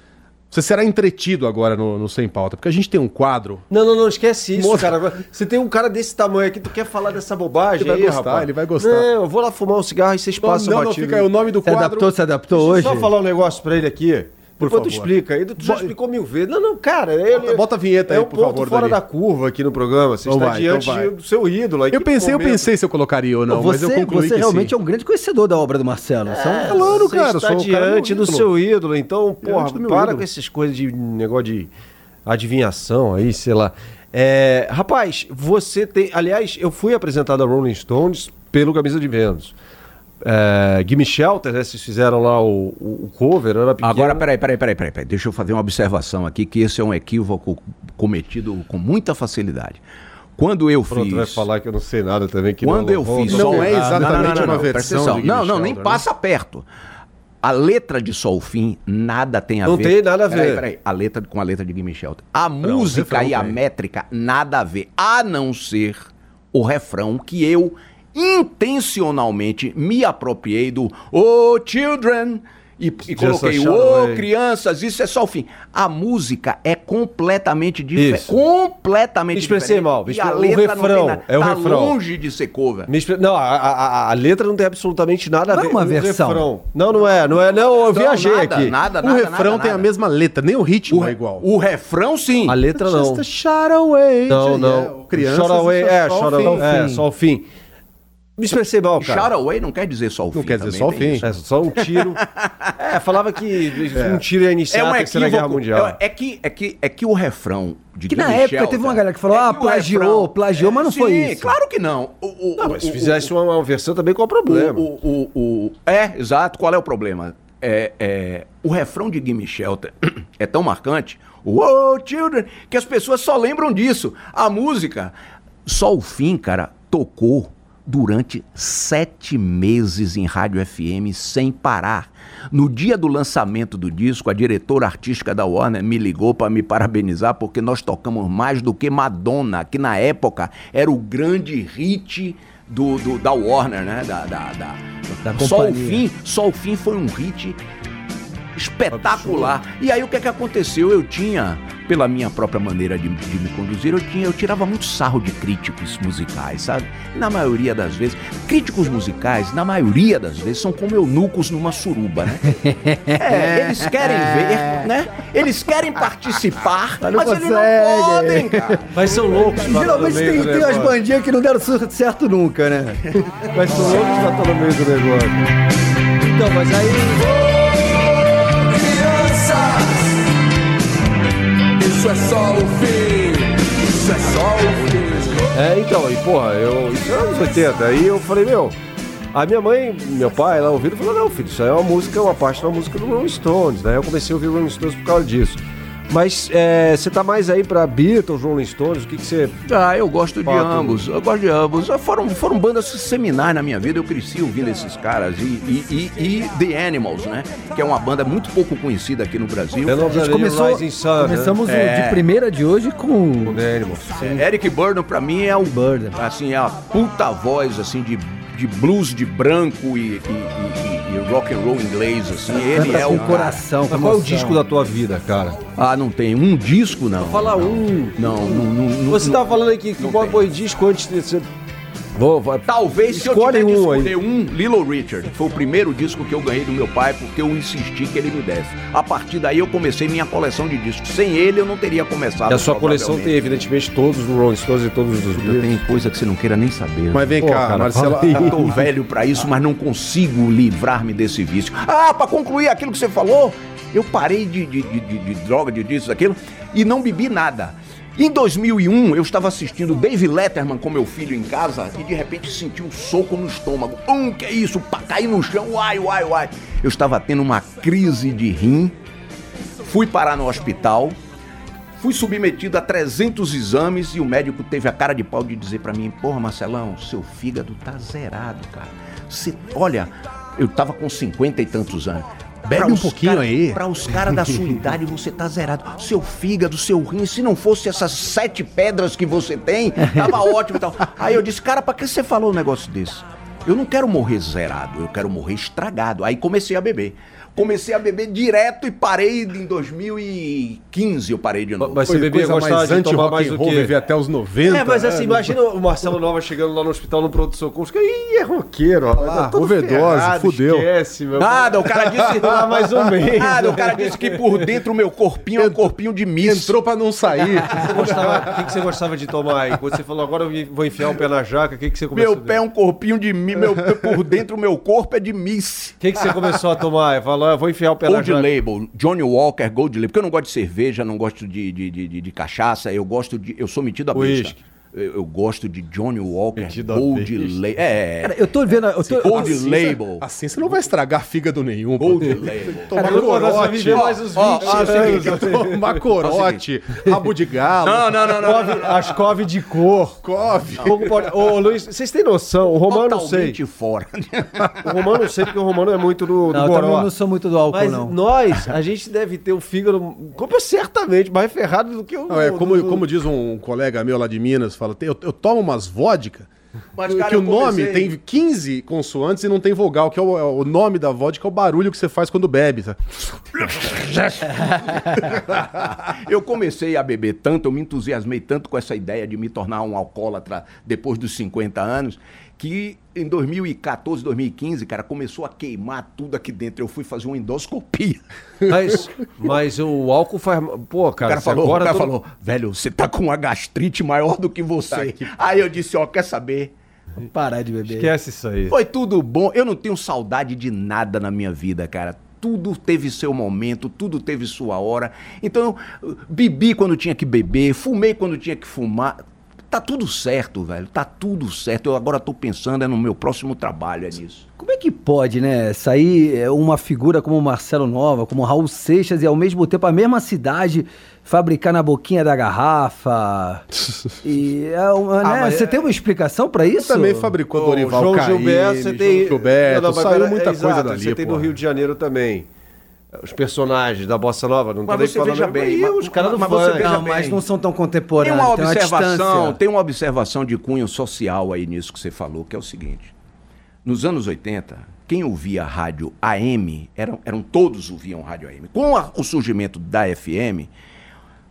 Speaker 2: Você será entretido agora no, no Sem Pauta, porque a gente tem um quadro
Speaker 5: Não, não, não, esquece isso,
Speaker 2: Moça.
Speaker 5: cara. Você tem um cara desse tamanho aqui, tu quer falar dessa bobagem
Speaker 2: Ele vai
Speaker 5: aí,
Speaker 2: gostar,
Speaker 5: rapaz?
Speaker 2: ele vai gostar.
Speaker 5: Não, eu vou lá fumar um cigarro e vocês
Speaker 2: Não,
Speaker 5: passam
Speaker 2: não, não, fica aí o nome do
Speaker 3: Se
Speaker 2: quadro.
Speaker 3: adaptou, se adaptou
Speaker 5: Deixa eu
Speaker 3: hoje?
Speaker 5: só falar um negócio pra ele aqui.
Speaker 2: Por
Speaker 5: Depois tu
Speaker 2: favor.
Speaker 5: explica. Ele, tu já
Speaker 2: Bo-
Speaker 5: explicou mil vezes. Não, não, cara. Ele,
Speaker 2: Bota- bota a vinheta
Speaker 5: é
Speaker 2: aí,
Speaker 5: um
Speaker 2: por
Speaker 5: ponto
Speaker 2: favor,
Speaker 5: fora
Speaker 2: Dani.
Speaker 5: da curva aqui no programa. Você
Speaker 2: Então
Speaker 5: está
Speaker 2: vai, então
Speaker 5: diante
Speaker 2: vai.
Speaker 5: do seu ídolo. aí,
Speaker 2: Eu pensei, eu
Speaker 5: momento.
Speaker 2: pensei se eu colocaria ou não, mas eu
Speaker 3: você
Speaker 2: concluí
Speaker 3: você
Speaker 2: que
Speaker 3: realmente
Speaker 2: sim.
Speaker 3: é um grande conhecedor da obra do Marcelo. Você é um-
Speaker 2: Claro,
Speaker 5: Você
Speaker 2: cara, eu
Speaker 5: está
Speaker 2: sou
Speaker 5: diante
Speaker 2: do
Speaker 5: seu ídolo. Então, porra, para
Speaker 2: ídolo.
Speaker 5: com essas coisas de negócio de adivinhação aí, sei lá. É, rapaz, você tem... Aliás, eu fui apresentado a Rolling Stones pelo Camisa de Vênus. É, Gimme Shelter, né? Vocês fizeram lá o, o- cover, era pequeno.
Speaker 4: Agora, peraí, peraí, peraí, peraí, peraí. Deixa eu fazer uma observação aqui, que esse é um equívoco cometido com muita facilidade. Quando eu
Speaker 5: Pronto,
Speaker 4: fiz.
Speaker 5: vai falar que eu não sei nada também. Que
Speaker 4: Quando
Speaker 5: não,
Speaker 4: eu fiz.
Speaker 2: Não
Speaker 4: Sol-
Speaker 2: é exatamente uma
Speaker 4: presta
Speaker 2: versão
Speaker 4: atenção.
Speaker 2: de Gimme
Speaker 4: Não, não, nem
Speaker 2: né?
Speaker 4: passa perto. A letra de Sol Fim nada tem a
Speaker 5: Não
Speaker 4: ver.
Speaker 5: tem nada a
Speaker 4: Peraí,
Speaker 5: ver.
Speaker 4: Peraí, a letra com a letra de Gimme Shelter. A música e a métrica nada a ver, a não ser o refrão que eu intencionalmente me apropriei do Oh Children e, e coloquei
Speaker 5: a
Speaker 4: Oh crianças, isso é só o fim. A música é completamente diferente.
Speaker 5: Isso.
Speaker 4: completamente
Speaker 5: Me expressei
Speaker 4: diferente.
Speaker 5: mal,
Speaker 4: E a
Speaker 5: o
Speaker 4: letra não tem
Speaker 5: refrão,
Speaker 4: nada.
Speaker 5: é o
Speaker 4: tá
Speaker 5: refrão.
Speaker 4: longe de ser cover.
Speaker 5: Me expre- Não, a, a- a- a letra não tem absolutamente nada a
Speaker 3: Não é
Speaker 5: ver
Speaker 3: uma
Speaker 5: com o
Speaker 3: versão.
Speaker 5: refrão. Não, não é, não é. Não, eu
Speaker 4: Não,
Speaker 5: viajei
Speaker 4: nada,
Speaker 5: aqui.
Speaker 4: Nada,
Speaker 2: O
Speaker 4: nada,
Speaker 2: refrão
Speaker 4: nada,
Speaker 2: tem a mesma letra, nem o ritmo
Speaker 4: O,
Speaker 2: é igual.
Speaker 4: o refrão, sim.
Speaker 5: A letra não.
Speaker 2: Just a shot away.
Speaker 5: Não,
Speaker 2: É,
Speaker 5: não.
Speaker 2: Crianças,
Speaker 5: Chora away, é,
Speaker 2: só o
Speaker 5: chora
Speaker 2: fim.
Speaker 5: é, só o fim. Me expressei mal, cara.
Speaker 4: Shout away não quer dizer só o fim.
Speaker 2: Não quer dizer só o fim.
Speaker 4: isso.
Speaker 5: É, só um tiro. é, falava que um tiro ia iniciar
Speaker 4: É um
Speaker 5: a Terceira Guerra. Mundial.
Speaker 4: É, é que, é, que, é que o refrão de
Speaker 3: Que na época
Speaker 4: Shelter-
Speaker 3: teve uma galera que falou, ah,
Speaker 4: que o
Speaker 3: plagiou, plagiou, mas não foi
Speaker 4: sim,
Speaker 3: isso.
Speaker 4: claro que não. O, o,
Speaker 5: Não,
Speaker 4: o-
Speaker 5: mas se
Speaker 4: o-
Speaker 5: fizesse uma, uma versão também, qual o problema?
Speaker 4: O, o, o, o- é, exato. Qual é o problema? é, é, o refrão de Gimme Shelter é tão marcante, Whoa, children, que as pessoas só lembram disso. A música, só o fim, cara, tocou durante sete meses em rádio FM sem parar. No dia do lançamento do disco, a diretora artística da Warner me ligou para me parabenizar porque nós tocamos mais do que Madonna, que na época era o grande hit do, do da Warner, né? Da, da, da,
Speaker 3: Da
Speaker 4: só o fim, só o fim foi um hit espetacular. E aí o que é que aconteceu? Eu tinha, pela minha própria maneira de, de me conduzir, eu tinha, eu tirava muito sarro de críticos musicais, sabe? Na maioria das vezes, críticos musicais, na maioria das vezes, são como eunucos numa suruba, né? É, eles querem ver, né? Eles querem participar,
Speaker 3: Mas não
Speaker 4: mas eles não podem, cara.
Speaker 5: Mas são loucos.
Speaker 3: Geralmente tem, tem umas
Speaker 5: negócio.
Speaker 3: bandinhas que não deram certo nunca, né?
Speaker 5: Mas são loucos pra estar no meio do negócio. Então, mas aí.
Speaker 6: Isso é só o fim. Isso é só o fim.
Speaker 5: É, então, e porra, eu, isso era anos 80. Aí eu falei, meu. A minha mãe, meu pai lá ouvindo, falou: não, filho, isso aí é uma música, uma parte da música do Rolling Stones, né? Eu comecei a ouvir Rolling Stones por causa disso. Mas é, você tá mais aí pra Beatles, Rolling Stones, o que que você.
Speaker 4: Ah, eu gosto de ambos. Eu gosto de ambos. Foram, foram bandas seminais na minha vida. Eu cresci ouvindo esses caras. E, e, e, e The Animals, né? Que é uma banda muito pouco conhecida aqui no Brasil.
Speaker 5: Eu não
Speaker 3: A gente começou,
Speaker 5: Rising Sun,
Speaker 3: começamos o-
Speaker 4: É.
Speaker 3: de primeira de hoje com
Speaker 5: né? Animals.
Speaker 4: Eric Burdon, pra mim, é o.
Speaker 3: Burdon.
Speaker 4: Assim, é a puta voz, assim, de, de blues de branco e, e, e- e rock and roll inglês, assim. Ele
Speaker 3: Canta
Speaker 4: é o.
Speaker 3: coração,
Speaker 5: Mas
Speaker 3: com
Speaker 5: qual é o disco da tua vida, cara?
Speaker 4: Ah, não tem um disco, não.
Speaker 5: Fala um.
Speaker 4: Não, não, não. não
Speaker 5: Você
Speaker 4: não-
Speaker 5: tava falando aí que, Boy
Speaker 4: tem.
Speaker 5: Boy disco antes de você. Vou, vai.
Speaker 4: Talvez se eu tiver de
Speaker 5: um aí.
Speaker 4: escolher um, Little Richard. Foi o primeiro disco que eu ganhei do meu pai porque eu insisti que ele me desse. A partir daí eu comecei minha coleção de discos. Sem ele eu não teria começado.
Speaker 5: E a sua coleção tem, evidentemente, todos os Rolling Stones e todos os
Speaker 4: Puta, Tem
Speaker 5: Beatles.
Speaker 4: coisa que você não queira nem saber.
Speaker 2: Mas vem
Speaker 5: Pô,
Speaker 2: cá,
Speaker 5: cara, aí.
Speaker 4: Eu tô velho pra isso, mas não consigo livrar-me desse vício. Ah, pra concluir aquilo que você falou, eu parei de, de, de, de- de droga, de disso, daquilo, e não bebi nada. Em 2001, eu estava assistindo Dave Letterman com meu filho em casa e de repente senti um soco no estômago. Um, que é isso? Caí no chão, uai, uai, uai. Eu estava tendo uma crise de rim, fui parar no hospital, Fui submetido a 300 exames e o médico teve a cara de pau de dizer pra mim: Porra, Marcelão, seu fígado tá zerado, cara. Você, olha, eu tava com 50 e tantos anos.
Speaker 2: Bebe um pouquinho
Speaker 4: cara-
Speaker 2: aí.
Speaker 4: Pra os caras da sua idade, você tá zerado. Seu fígado, seu rim, se não fosse essas sete pedras que você tem, tava ótimo e tal. Aí eu disse: Cara, pra que você falou um negócio desse? Eu não quero morrer zerado, eu quero morrer estragado. Aí comecei a beber. Comecei a beber direto e parei em 2015. Eu parei de novo.
Speaker 5: Mas você
Speaker 2: Foi
Speaker 5: bebia,
Speaker 2: coisa mais
Speaker 5: de tomar
Speaker 2: anti-rock
Speaker 5: mais
Speaker 2: and roll,
Speaker 5: que...
Speaker 2: viver até os 90.
Speaker 5: É, mas assim,
Speaker 2: né?
Speaker 5: imagina o Marcelo Nova chegando lá no hospital no pronto-socorro. Fica, Ih, é roqueiro, tá todo
Speaker 2: overdose, fudeu."
Speaker 5: Esquece, meu.
Speaker 4: Nada, o cara disse.
Speaker 5: Ah, mais ou menos.
Speaker 4: Nada, o cara disse que por dentro o meu corpinho é um corpinho de miss.
Speaker 2: Entrou pra não sair.
Speaker 5: Você gostava- O que, que você gostava de tomar aí? Quando você falou, agora eu vou enfiar um pé na jaca, o que, que você começou
Speaker 4: Meu pé é um corpinho de miss. Meu, por dentro o meu corpo é de miss.
Speaker 5: O que, que você começou a tomar? Falou, eu vou enfiar o pé na
Speaker 4: Gold
Speaker 5: jaca.
Speaker 4: Label, Johnny Walker, Gold Label. Porque eu não gosto de cerveja, não gosto de, de, de, de- de cachaça, eu gosto de. Eu sou metido a.
Speaker 5: Whisky.
Speaker 4: Eu, eu gosto de Johnny Walker,
Speaker 5: Metido a
Speaker 4: Gold. Label. É,
Speaker 3: Cara, eu tô vendo. Eu tô,
Speaker 4: Gold
Speaker 3: assim,
Speaker 4: Label.
Speaker 2: Assim você não vai estragar fígado nenhum. pô.
Speaker 4: Gold Label.
Speaker 2: Tomar
Speaker 5: Cara, eu
Speaker 2: corote.
Speaker 5: viver mais uns 20
Speaker 4: Ó, ó,
Speaker 5: anos.
Speaker 2: Tomar corote. Rabo de galo.
Speaker 4: Não, não, não, não.
Speaker 5: Cove- As cove de cor.
Speaker 2: Cove.
Speaker 5: Pode- Ô, Luiz, vocês têm noção? O Romano não sei.
Speaker 4: Totalmente fora.
Speaker 5: O Romano não sei, porque o Romano é muito do, do
Speaker 3: Não, eu
Speaker 5: goró.
Speaker 3: também não sou muito do álcool,
Speaker 5: Mas
Speaker 3: não.
Speaker 5: nós, a gente deve ter um fígado, como certamente, mais ferrado do que o.
Speaker 2: Não, é, como,
Speaker 5: do-
Speaker 2: como diz um colega meu lá de Minas, fala, eu, eu tomo umas vodka
Speaker 4: Mas,
Speaker 2: que
Speaker 4: cara,
Speaker 2: o
Speaker 4: eu
Speaker 2: nome
Speaker 4: comecei-
Speaker 2: tem 15 consoantes e não tem vogal, que é o, é o nome da vodka, é o barulho que você faz quando bebe. Tá?
Speaker 4: eu comecei a beber tanto, eu me entusiasmei tanto com essa ideia de me tornar um alcoólatra depois dos 50 anos, que em 2014, 2015, cara, começou a queimar tudo aqui dentro. Eu fui fazer uma endoscopia.
Speaker 5: Mas, mas o álcool faz. Pô,
Speaker 4: O
Speaker 5: cara,
Speaker 4: cara,
Speaker 5: você
Speaker 4: falou,
Speaker 5: agora
Speaker 4: o cara
Speaker 5: todo-
Speaker 4: falou, velho, você tá com uma gastrite maior do que você. Aí eu disse, ó, quer saber?
Speaker 3: Parar de beber.
Speaker 5: Esquece isso aí.
Speaker 4: Foi tudo bom. Eu não tenho saudade de nada na minha vida, cara. Tudo teve seu momento, tudo teve sua hora. Então, eu bebi quando tinha que beber, fumei quando tinha que fumar. Tá tudo certo, velho. Tá tudo certo. Eu agora tô pensando é no meu próximo trabalho, é nisso.
Speaker 3: Como é que pode, né? Sair é, uma figura como o Marcelo Nova, como o Raul Seixas e ao mesmo tempo a mesma cidade fabricar na boquinha da garrafa. e é uma, né?
Speaker 5: mas
Speaker 3: Você
Speaker 5: é-
Speaker 3: tem uma explicação pra isso?
Speaker 2: Também fabricou
Speaker 5: Ô,
Speaker 2: Dorival
Speaker 5: João
Speaker 2: Caymmi,
Speaker 5: Gilberto, você tem.
Speaker 2: João Gilberto,
Speaker 5: Não, não,
Speaker 2: saiu muita
Speaker 5: é,
Speaker 2: coisa
Speaker 5: exato,
Speaker 2: dali,
Speaker 5: Você tem no. Rio de Janeiro também. Os personagens da Bossa Nova, não tô nem
Speaker 4: você
Speaker 5: falando
Speaker 4: bem,
Speaker 5: mas- os caras do
Speaker 4: mas
Speaker 5: funk.
Speaker 3: Não,
Speaker 4: bem.
Speaker 3: mas não são tão
Speaker 4: Tem
Speaker 3: contemporâneos.
Speaker 4: uma
Speaker 3: tem
Speaker 4: observação,
Speaker 3: distância.
Speaker 4: tem uma observação de cunho social aí nisso que você falou, que é o seguinte. Nos anos 80, quem ouvia rádio AM, eram, eram todos ouviam rádio AM. Com a- o surgimento da FM,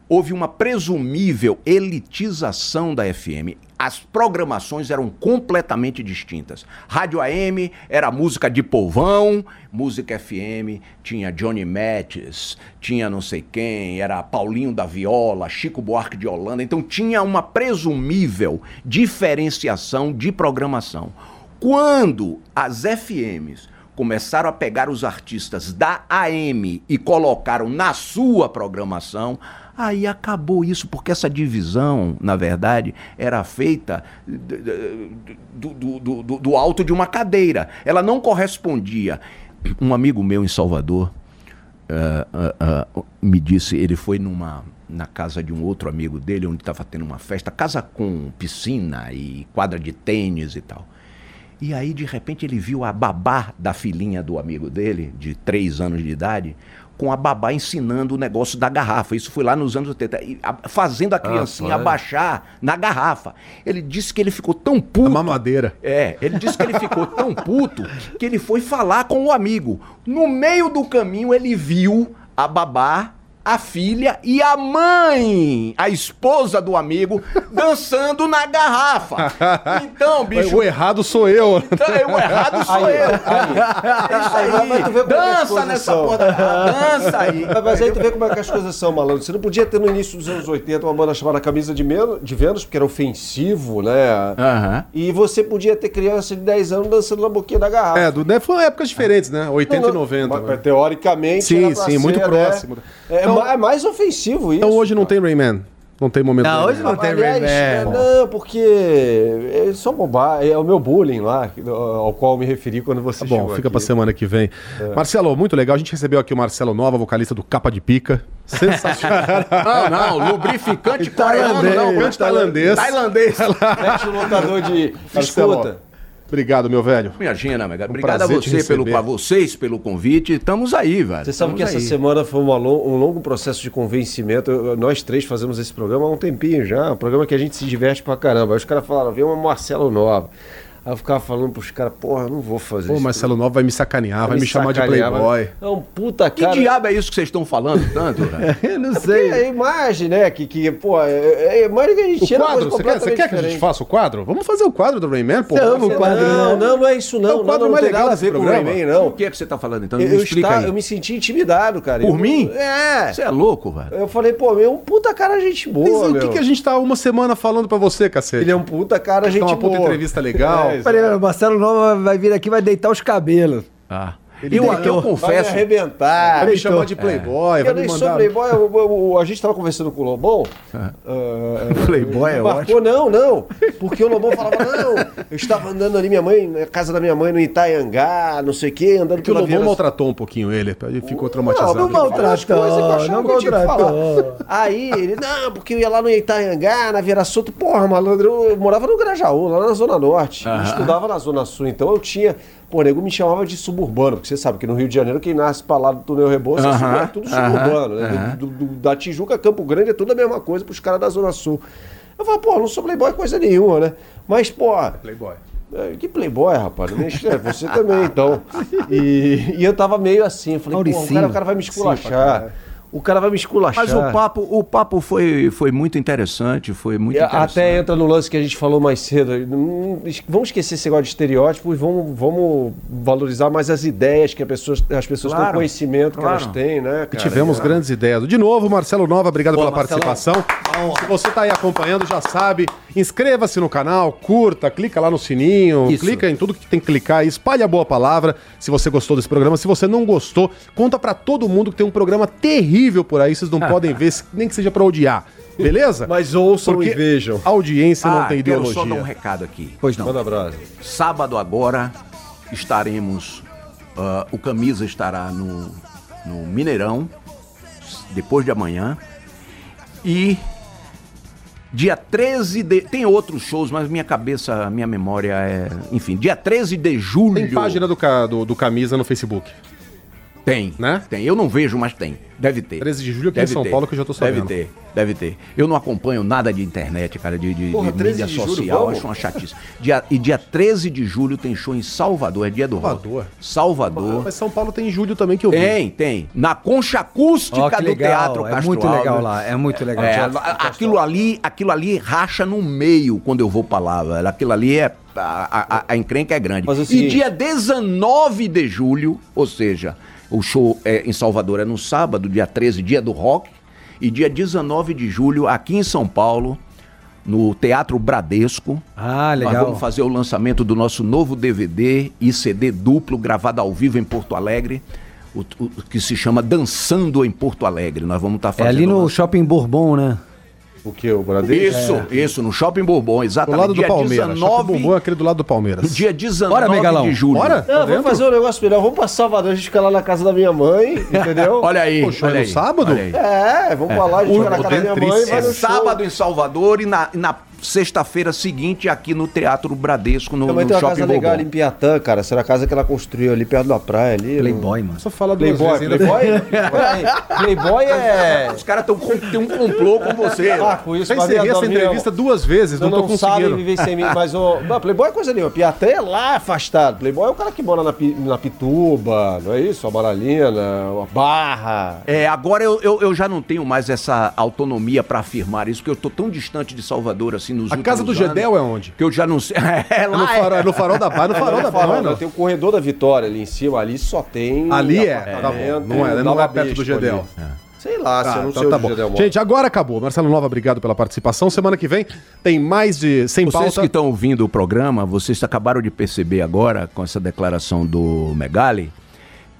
Speaker 4: houve uma presumível elitização da FM. As programações eram completamente distintas. Rádio AM era música de povão, música FM tinha Johnny Mattis, tinha não sei quem, era Paulinho da Viola, Chico Buarque de Holanda. Então tinha uma presumível diferenciação de programação. Quando as FMs começaram a pegar os artistas da AM e colocaram na sua programação, aí acabou isso, porque essa divisão, na verdade, era feita do, do- do- do- alto de uma cadeira. Ela não correspondia. Um amigo meu em Salvador ah, ah, ah, me disse, ele foi numa na casa de um outro amigo dele, onde estava tendo uma festa, casa com piscina e quadra de tênis e tal. E aí, de repente, ele viu a babá da filhinha do amigo dele, de três anos de idade, com a babá ensinando o negócio da garrafa. Isso foi lá nos anos 80, e a- fazendo a criancinha abaixar na garrafa. Ele disse que ele ficou tão
Speaker 2: A
Speaker 4: puto.
Speaker 2: mamadeira.
Speaker 4: É, ele disse que ele ficou tão puto que ele foi falar com o amigo. No meio do caminho, ele viu a babá, a filha e a mãe, a esposa do amigo, dançando na garrafa. Então, bicho.
Speaker 2: O errado sou eu.
Speaker 4: Então, o errado sou eu. É isso aí.
Speaker 5: Mas- mas tu vê como é que as
Speaker 4: Dança
Speaker 5: coisas
Speaker 4: nessa
Speaker 5: são.
Speaker 4: porra da garrafa. Dança aí.
Speaker 5: Mas, aí tu vê como é que as coisas são, malandro. Você não podia ter no início dos anos 80 uma banda chamada Camisa de, Men de Vênus, porque era ofensivo, né?
Speaker 4: Aham.
Speaker 5: E você podia ter criança de 10 anos dançando na boquinha da garrafa.
Speaker 2: É, do, né, foram épocas diferentes, né? 80
Speaker 5: Não,
Speaker 2: e
Speaker 5: não,
Speaker 2: 90.
Speaker 5: mas,
Speaker 2: né?
Speaker 5: teoricamente.
Speaker 2: Sim,
Speaker 5: era pra
Speaker 2: sim, muito
Speaker 5: ser,
Speaker 2: próximo.
Speaker 5: Né? É,
Speaker 2: Então-
Speaker 5: ma- é mais ofensivo isso.
Speaker 2: Então hoje não tem Rayman. Não tem momento.
Speaker 3: Não,
Speaker 2: Rayman.
Speaker 3: hoje não tem
Speaker 5: Aliás, é,
Speaker 3: Rayman.
Speaker 5: não, porque é só bobagem. É o meu bullying lá, ao qual eu me referi quando você
Speaker 2: Tá bom,
Speaker 5: chegou
Speaker 2: fica
Speaker 5: aqui.
Speaker 2: pra semana que vem.
Speaker 5: É.
Speaker 2: Marcelo, muito legal. A gente recebeu aqui o Marcelo Nova, vocalista do Capa de Pica. Sensacional.
Speaker 4: Não, não, lubrificante coreano,
Speaker 2: Tailandês,
Speaker 4: não.
Speaker 2: lubrificante tailandês.
Speaker 4: Tailandês.
Speaker 5: Mete o lutador de.
Speaker 2: Marcelo,
Speaker 5: Escuta.
Speaker 2: Obrigado, meu velho.
Speaker 4: Imagina, Mega. Obrigado a você pelo, a vocês pelo convite. Estamos aí, velho.
Speaker 5: Você sabe
Speaker 4: Estamos
Speaker 5: que essa
Speaker 4: aí.
Speaker 5: semana foi uma um longo processo de convencimento. Eu- nós três fazemos esse programa há um tempinho já. Um programa que a gente se diverte pra caramba. Aí os caras falaram, vem uma Marcelo Nova. Aí eu ficava falando pros caras, porra, não vou fazer
Speaker 2: Pô,
Speaker 5: isso.
Speaker 2: Marcelo Nova vai me sacanear, vai me, chamar de
Speaker 5: sacanear,
Speaker 2: playboy.
Speaker 5: mas- É um puta
Speaker 4: Que
Speaker 5: cara.
Speaker 4: diabo é isso que vocês estão falando tanto, velho?
Speaker 3: Eu não
Speaker 5: Porque
Speaker 3: sei.
Speaker 5: é a imagem, né? Que, que pô, é, é a imagem que a gente
Speaker 2: O
Speaker 5: tira
Speaker 2: quadro, você quer, você quer que a gente faça o quadro? Vamos fazer o quadro do Rayman, pô.
Speaker 3: Você ama o quadro,
Speaker 5: Não, não, não é isso não.
Speaker 2: É o quadro
Speaker 5: não, não
Speaker 2: mais
Speaker 5: tem
Speaker 2: legal
Speaker 5: a ver com o. Rayman,
Speaker 4: O
Speaker 5: não.
Speaker 4: que é que você tá falando então?
Speaker 5: Eu,
Speaker 4: Me explica
Speaker 5: está-
Speaker 4: aí.
Speaker 5: eu me senti intimidado, cara.
Speaker 4: Por
Speaker 5: Eu-
Speaker 4: mim?
Speaker 5: É.
Speaker 4: Você é louco, velho.
Speaker 5: Eu falei, pô, meu, é um puta cara gente boa,
Speaker 2: Mas o que, que a gente tá uma semana falando pra você, cacete?
Speaker 5: Ele é um puta cara gente
Speaker 2: Tá uma puta
Speaker 5: boa.
Speaker 2: entrevista legal.
Speaker 5: É,
Speaker 3: Peraí, o Marcelo Nova vai vir aqui e vai deitar os cabelos.
Speaker 4: Ah.
Speaker 3: Ele
Speaker 4: Eu,
Speaker 3: deitou.
Speaker 4: eu
Speaker 5: Vai me
Speaker 4: confesso.
Speaker 5: arrebentar.
Speaker 2: Vai me chamar de playboy, vai
Speaker 5: Eu nem sou playboy, eu- eu- eu- a gente tava conversando com o Lobão. ah, ah,
Speaker 3: Playboy é
Speaker 5: marcou, não, não. Porque o Lobão falava, não, eu estava andando ali, minha mãe, na casa da minha mãe no Itaiangá, não sei o quê, andando
Speaker 2: Porque o
Speaker 5: pela
Speaker 2: Lobão
Speaker 5: Vila-
Speaker 2: maltratou um pouquinho ele, ele ficou traumatizado.
Speaker 5: Não, não
Speaker 3: maltratou,
Speaker 5: coisas eu
Speaker 3: não
Speaker 5: eu
Speaker 3: maltratou.
Speaker 5: Aí ele, não, porque eu ia lá no Itaiangá, na Vieira Soto, porra, malandro, eu morava no Grajaú, lá na Zona Norte. Eu estudava na Zona Sul, então eu tinha. Pô, nego me chamava de suburbano, porque você sabe que no Rio de Janeiro, quem nasce pra lá do túnel Rebouça é,
Speaker 4: Aham,
Speaker 5: sub- é tudo suburbano, né?
Speaker 4: aham.
Speaker 5: Do- do- do- da Tijuca a Campo Grande é tudo a mesma coisa pros caras da Zona Sul. Eu falo, pô, não sou playboy coisa nenhuma, né? Mas, pô,
Speaker 2: Playboy.
Speaker 5: é, Que playboy, rapaz. É, você também, então. E, e eu tava meio assim. Eu falei, pô, o
Speaker 3: Mauricinho.
Speaker 5: cara, o cara vai me esculachar. O cara vai me esculachar.
Speaker 4: Mas o papo, o papo foi, foi muito interessante, foi muito interessante.
Speaker 5: Até entra no lance que a gente falou mais cedo. Vamos esquecer esse negócio de estereótipo e vamos, vamos valorizar mais as ideias que a pessoas, as pessoas têm,
Speaker 4: Claro,
Speaker 5: o conhecimento
Speaker 4: claro.
Speaker 5: que elas têm, né?
Speaker 2: E
Speaker 5: cara?
Speaker 2: tivemos grandes ideias. De novo, Marcelo Nova, obrigado pela
Speaker 3: Marcelão.
Speaker 2: participação. Se você está aí acompanhando, já sabe, inscreva-se no canal, curta, clica lá no sininho,
Speaker 3: Isso.
Speaker 2: clica em tudo que tem que clicar e espalhe a boa palavra se você gostou desse programa. Se você não gostou, conta pra todo mundo que tem um programa terrível por aí, vocês não podem ver, nem que seja pra odiar. Beleza?
Speaker 5: Mas ouçam
Speaker 2: Porque
Speaker 5: e vejam.
Speaker 2: Audiência não
Speaker 4: Ah,
Speaker 2: tem
Speaker 4: quero
Speaker 2: ideologia.
Speaker 4: só dar um recado aqui.
Speaker 3: Pois não.
Speaker 5: Manda abraço.
Speaker 4: Sábado agora estaremos. ah, o Camisa estará no, no Mineirão, depois de amanhã. E dia 13 de. Tem outros shows, mas minha cabeça, minha memória é. Enfim, dia 13 de julho.
Speaker 2: Tem página do, do, do Camisa no Facebook.
Speaker 4: Tem,
Speaker 2: Né?
Speaker 4: Tem. Eu não vejo, mas tem. Deve ter.
Speaker 2: 13 de julho aqui em
Speaker 4: Deve
Speaker 2: São
Speaker 4: ter.
Speaker 2: Paulo, que eu já tô sabendo.
Speaker 4: Deve ter, deve ter. Eu não acompanho nada de internet, cara, de, de,
Speaker 5: Porra,
Speaker 4: de
Speaker 5: 13
Speaker 4: mídia
Speaker 5: de julho,
Speaker 4: social,
Speaker 5: vamos?
Speaker 4: acho uma chatice. Dia, e dia 13 de julho tem show em Salvador, é dia do rock.
Speaker 2: Salvador?
Speaker 4: Salvador.
Speaker 2: Mas São Paulo tem em julho também que eu vi.
Speaker 4: Tem, tem. Na concha acústica
Speaker 3: que
Speaker 4: do
Speaker 3: legal,
Speaker 4: Teatro
Speaker 3: é
Speaker 4: Castro
Speaker 3: muito legal
Speaker 4: Alves.
Speaker 3: lá, é muito legal.
Speaker 4: É, aquilo ali, aquilo ali racha no meio quando eu vou pra lá, velho. Aquilo ali é. A, a, a encrenca é grande.
Speaker 5: Mas é o
Speaker 4: e dia 19 de julho, ou seja, o show é, em Salvador é no sábado, dia 13, dia do rock. E dia 19 de julho, aqui em São Paulo, no Teatro Bradesco.
Speaker 3: Ah,
Speaker 4: Nós
Speaker 3: legal.
Speaker 4: vamos fazer o lançamento do nosso novo DVD e CD duplo gravado ao vivo em Porto Alegre, o, o- que se chama Dançando em Porto Alegre. Nós vamos estar
Speaker 3: É
Speaker 4: fazendo.
Speaker 3: ali
Speaker 4: o
Speaker 3: no. Shopping Bourbon, né?
Speaker 5: O que? O Bradesco?
Speaker 4: Isso, isso, no Shopping Bourbon,
Speaker 2: Do
Speaker 4: exatamente.
Speaker 2: lado do
Speaker 4: dia
Speaker 2: Palmeiras.
Speaker 4: 19,
Speaker 2: Shopping Bumbum é aquele do lado do Palmeiras.
Speaker 4: dia 19
Speaker 3: Bora, Megalão.
Speaker 4: de julho.
Speaker 2: Bora?
Speaker 5: Não,
Speaker 2: Tá
Speaker 5: vamos fazer um negócio melhor. Vamos pra Salvador, a gente fica lá na casa da minha mãe, entendeu?
Speaker 4: Olha aí.
Speaker 2: Show
Speaker 4: olha
Speaker 2: é no
Speaker 4: aí,
Speaker 2: sábado?
Speaker 4: aí.
Speaker 5: É, vamos pra lá, a gente fica na casa da minha mãe vai
Speaker 4: É
Speaker 5: no show.
Speaker 4: sábado em Salvador e na, e na sexta-feira seguinte aqui no Teatro Bradesco, no, no
Speaker 5: tem uma
Speaker 4: Shopping
Speaker 5: casa legal ali em Piatã, cara. Será a casa que ela construiu ali perto da praia ali.
Speaker 3: Playboy, mano.
Speaker 2: Só fala duas
Speaker 5: Playboy,
Speaker 2: vezes ainda.
Speaker 5: Playboy? Playboy é...
Speaker 4: Os caras tão com- tem um complô com você.
Speaker 5: Ah, com isso,
Speaker 2: essa entrevista duas vezes, não,
Speaker 5: Não,
Speaker 2: tô
Speaker 5: sabem
Speaker 2: conseguindo.
Speaker 5: viver sem mim, mas o. Não, Playboy é coisa nenhuma. Piatã é lá afastado. Playboy é o cara que mora na, na Pituba, não é isso? A Baralina, a Barra.
Speaker 4: É, agora eu, eu, eu já não tenho mais essa autonomia pra afirmar isso, porque eu tô tão distante de Salvador assim nos
Speaker 2: A casa do Gedel é onde?
Speaker 4: Que eu já não sei. É,
Speaker 2: É no,
Speaker 4: lá
Speaker 2: farol, é no farol da Barra, no farol da Barra, não é?
Speaker 5: Tem o corredor da Vitória ali em cima, ali só tem.
Speaker 2: Ali é, tá bom. Não é, não é perto do Gedel.
Speaker 5: ali. Sei lá, se eu
Speaker 2: Tá,
Speaker 5: não
Speaker 2: tá,
Speaker 5: sei
Speaker 2: tá bom.
Speaker 5: Gedel.
Speaker 2: Gente, agora acabou. Marcelo Nova, obrigado pela participação. Semana que vem tem mais de 100
Speaker 4: Vocês
Speaker 2: pauta.
Speaker 4: que estão ouvindo o programa, vocês acabaram de perceber agora, com essa declaração do Megali,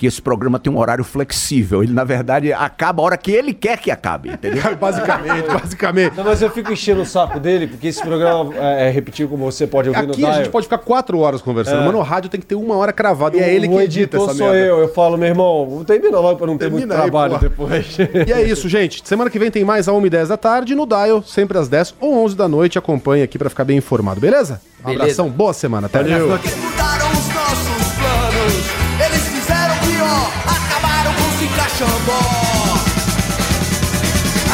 Speaker 4: que esse programa tem um horário flexível. Ele, na verdade, acaba a hora que ele quer que acabe, entendeu?
Speaker 2: basicamente, basicamente.
Speaker 5: Não, mas eu fico enchendo o saco dele, porque esse programa é, é repetir como você pode ouvir no
Speaker 2: Aqui a
Speaker 5: Dial.
Speaker 2: gente pode ficar quatro horas conversando,
Speaker 5: É.
Speaker 2: mas no rádio tem que ter uma hora cravada. E é
Speaker 5: O-
Speaker 2: ele que edita essa
Speaker 5: sou
Speaker 2: merda.
Speaker 5: eu. Eu falo, meu irmão, não termina logo pra não ter muito
Speaker 2: aí,
Speaker 5: trabalho
Speaker 2: porra.
Speaker 5: depois.
Speaker 2: E é isso, gente. Semana que vem tem mais a 1h10 da tarde no Dial, sempre às 10 ou 11 da noite. Acompanhe aqui pra ficar bem informado, beleza? Um
Speaker 3: Beleza.
Speaker 2: abração, boa semana. Até
Speaker 6: Que mudaram acabaram com o cachambó.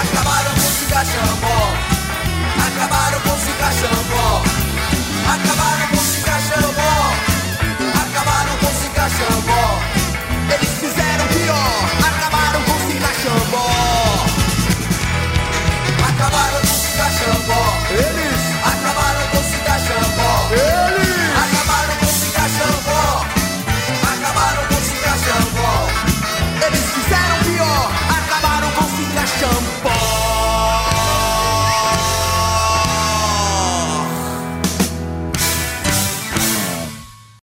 Speaker 6: Acabaram com o cachambó. Acabaram com o cachambó. Acabaram com o cachambó. Acabaram com o cachambó. Eles fizeram pior, acabaram com o cachambó. Acabaram com o cachambó. Eles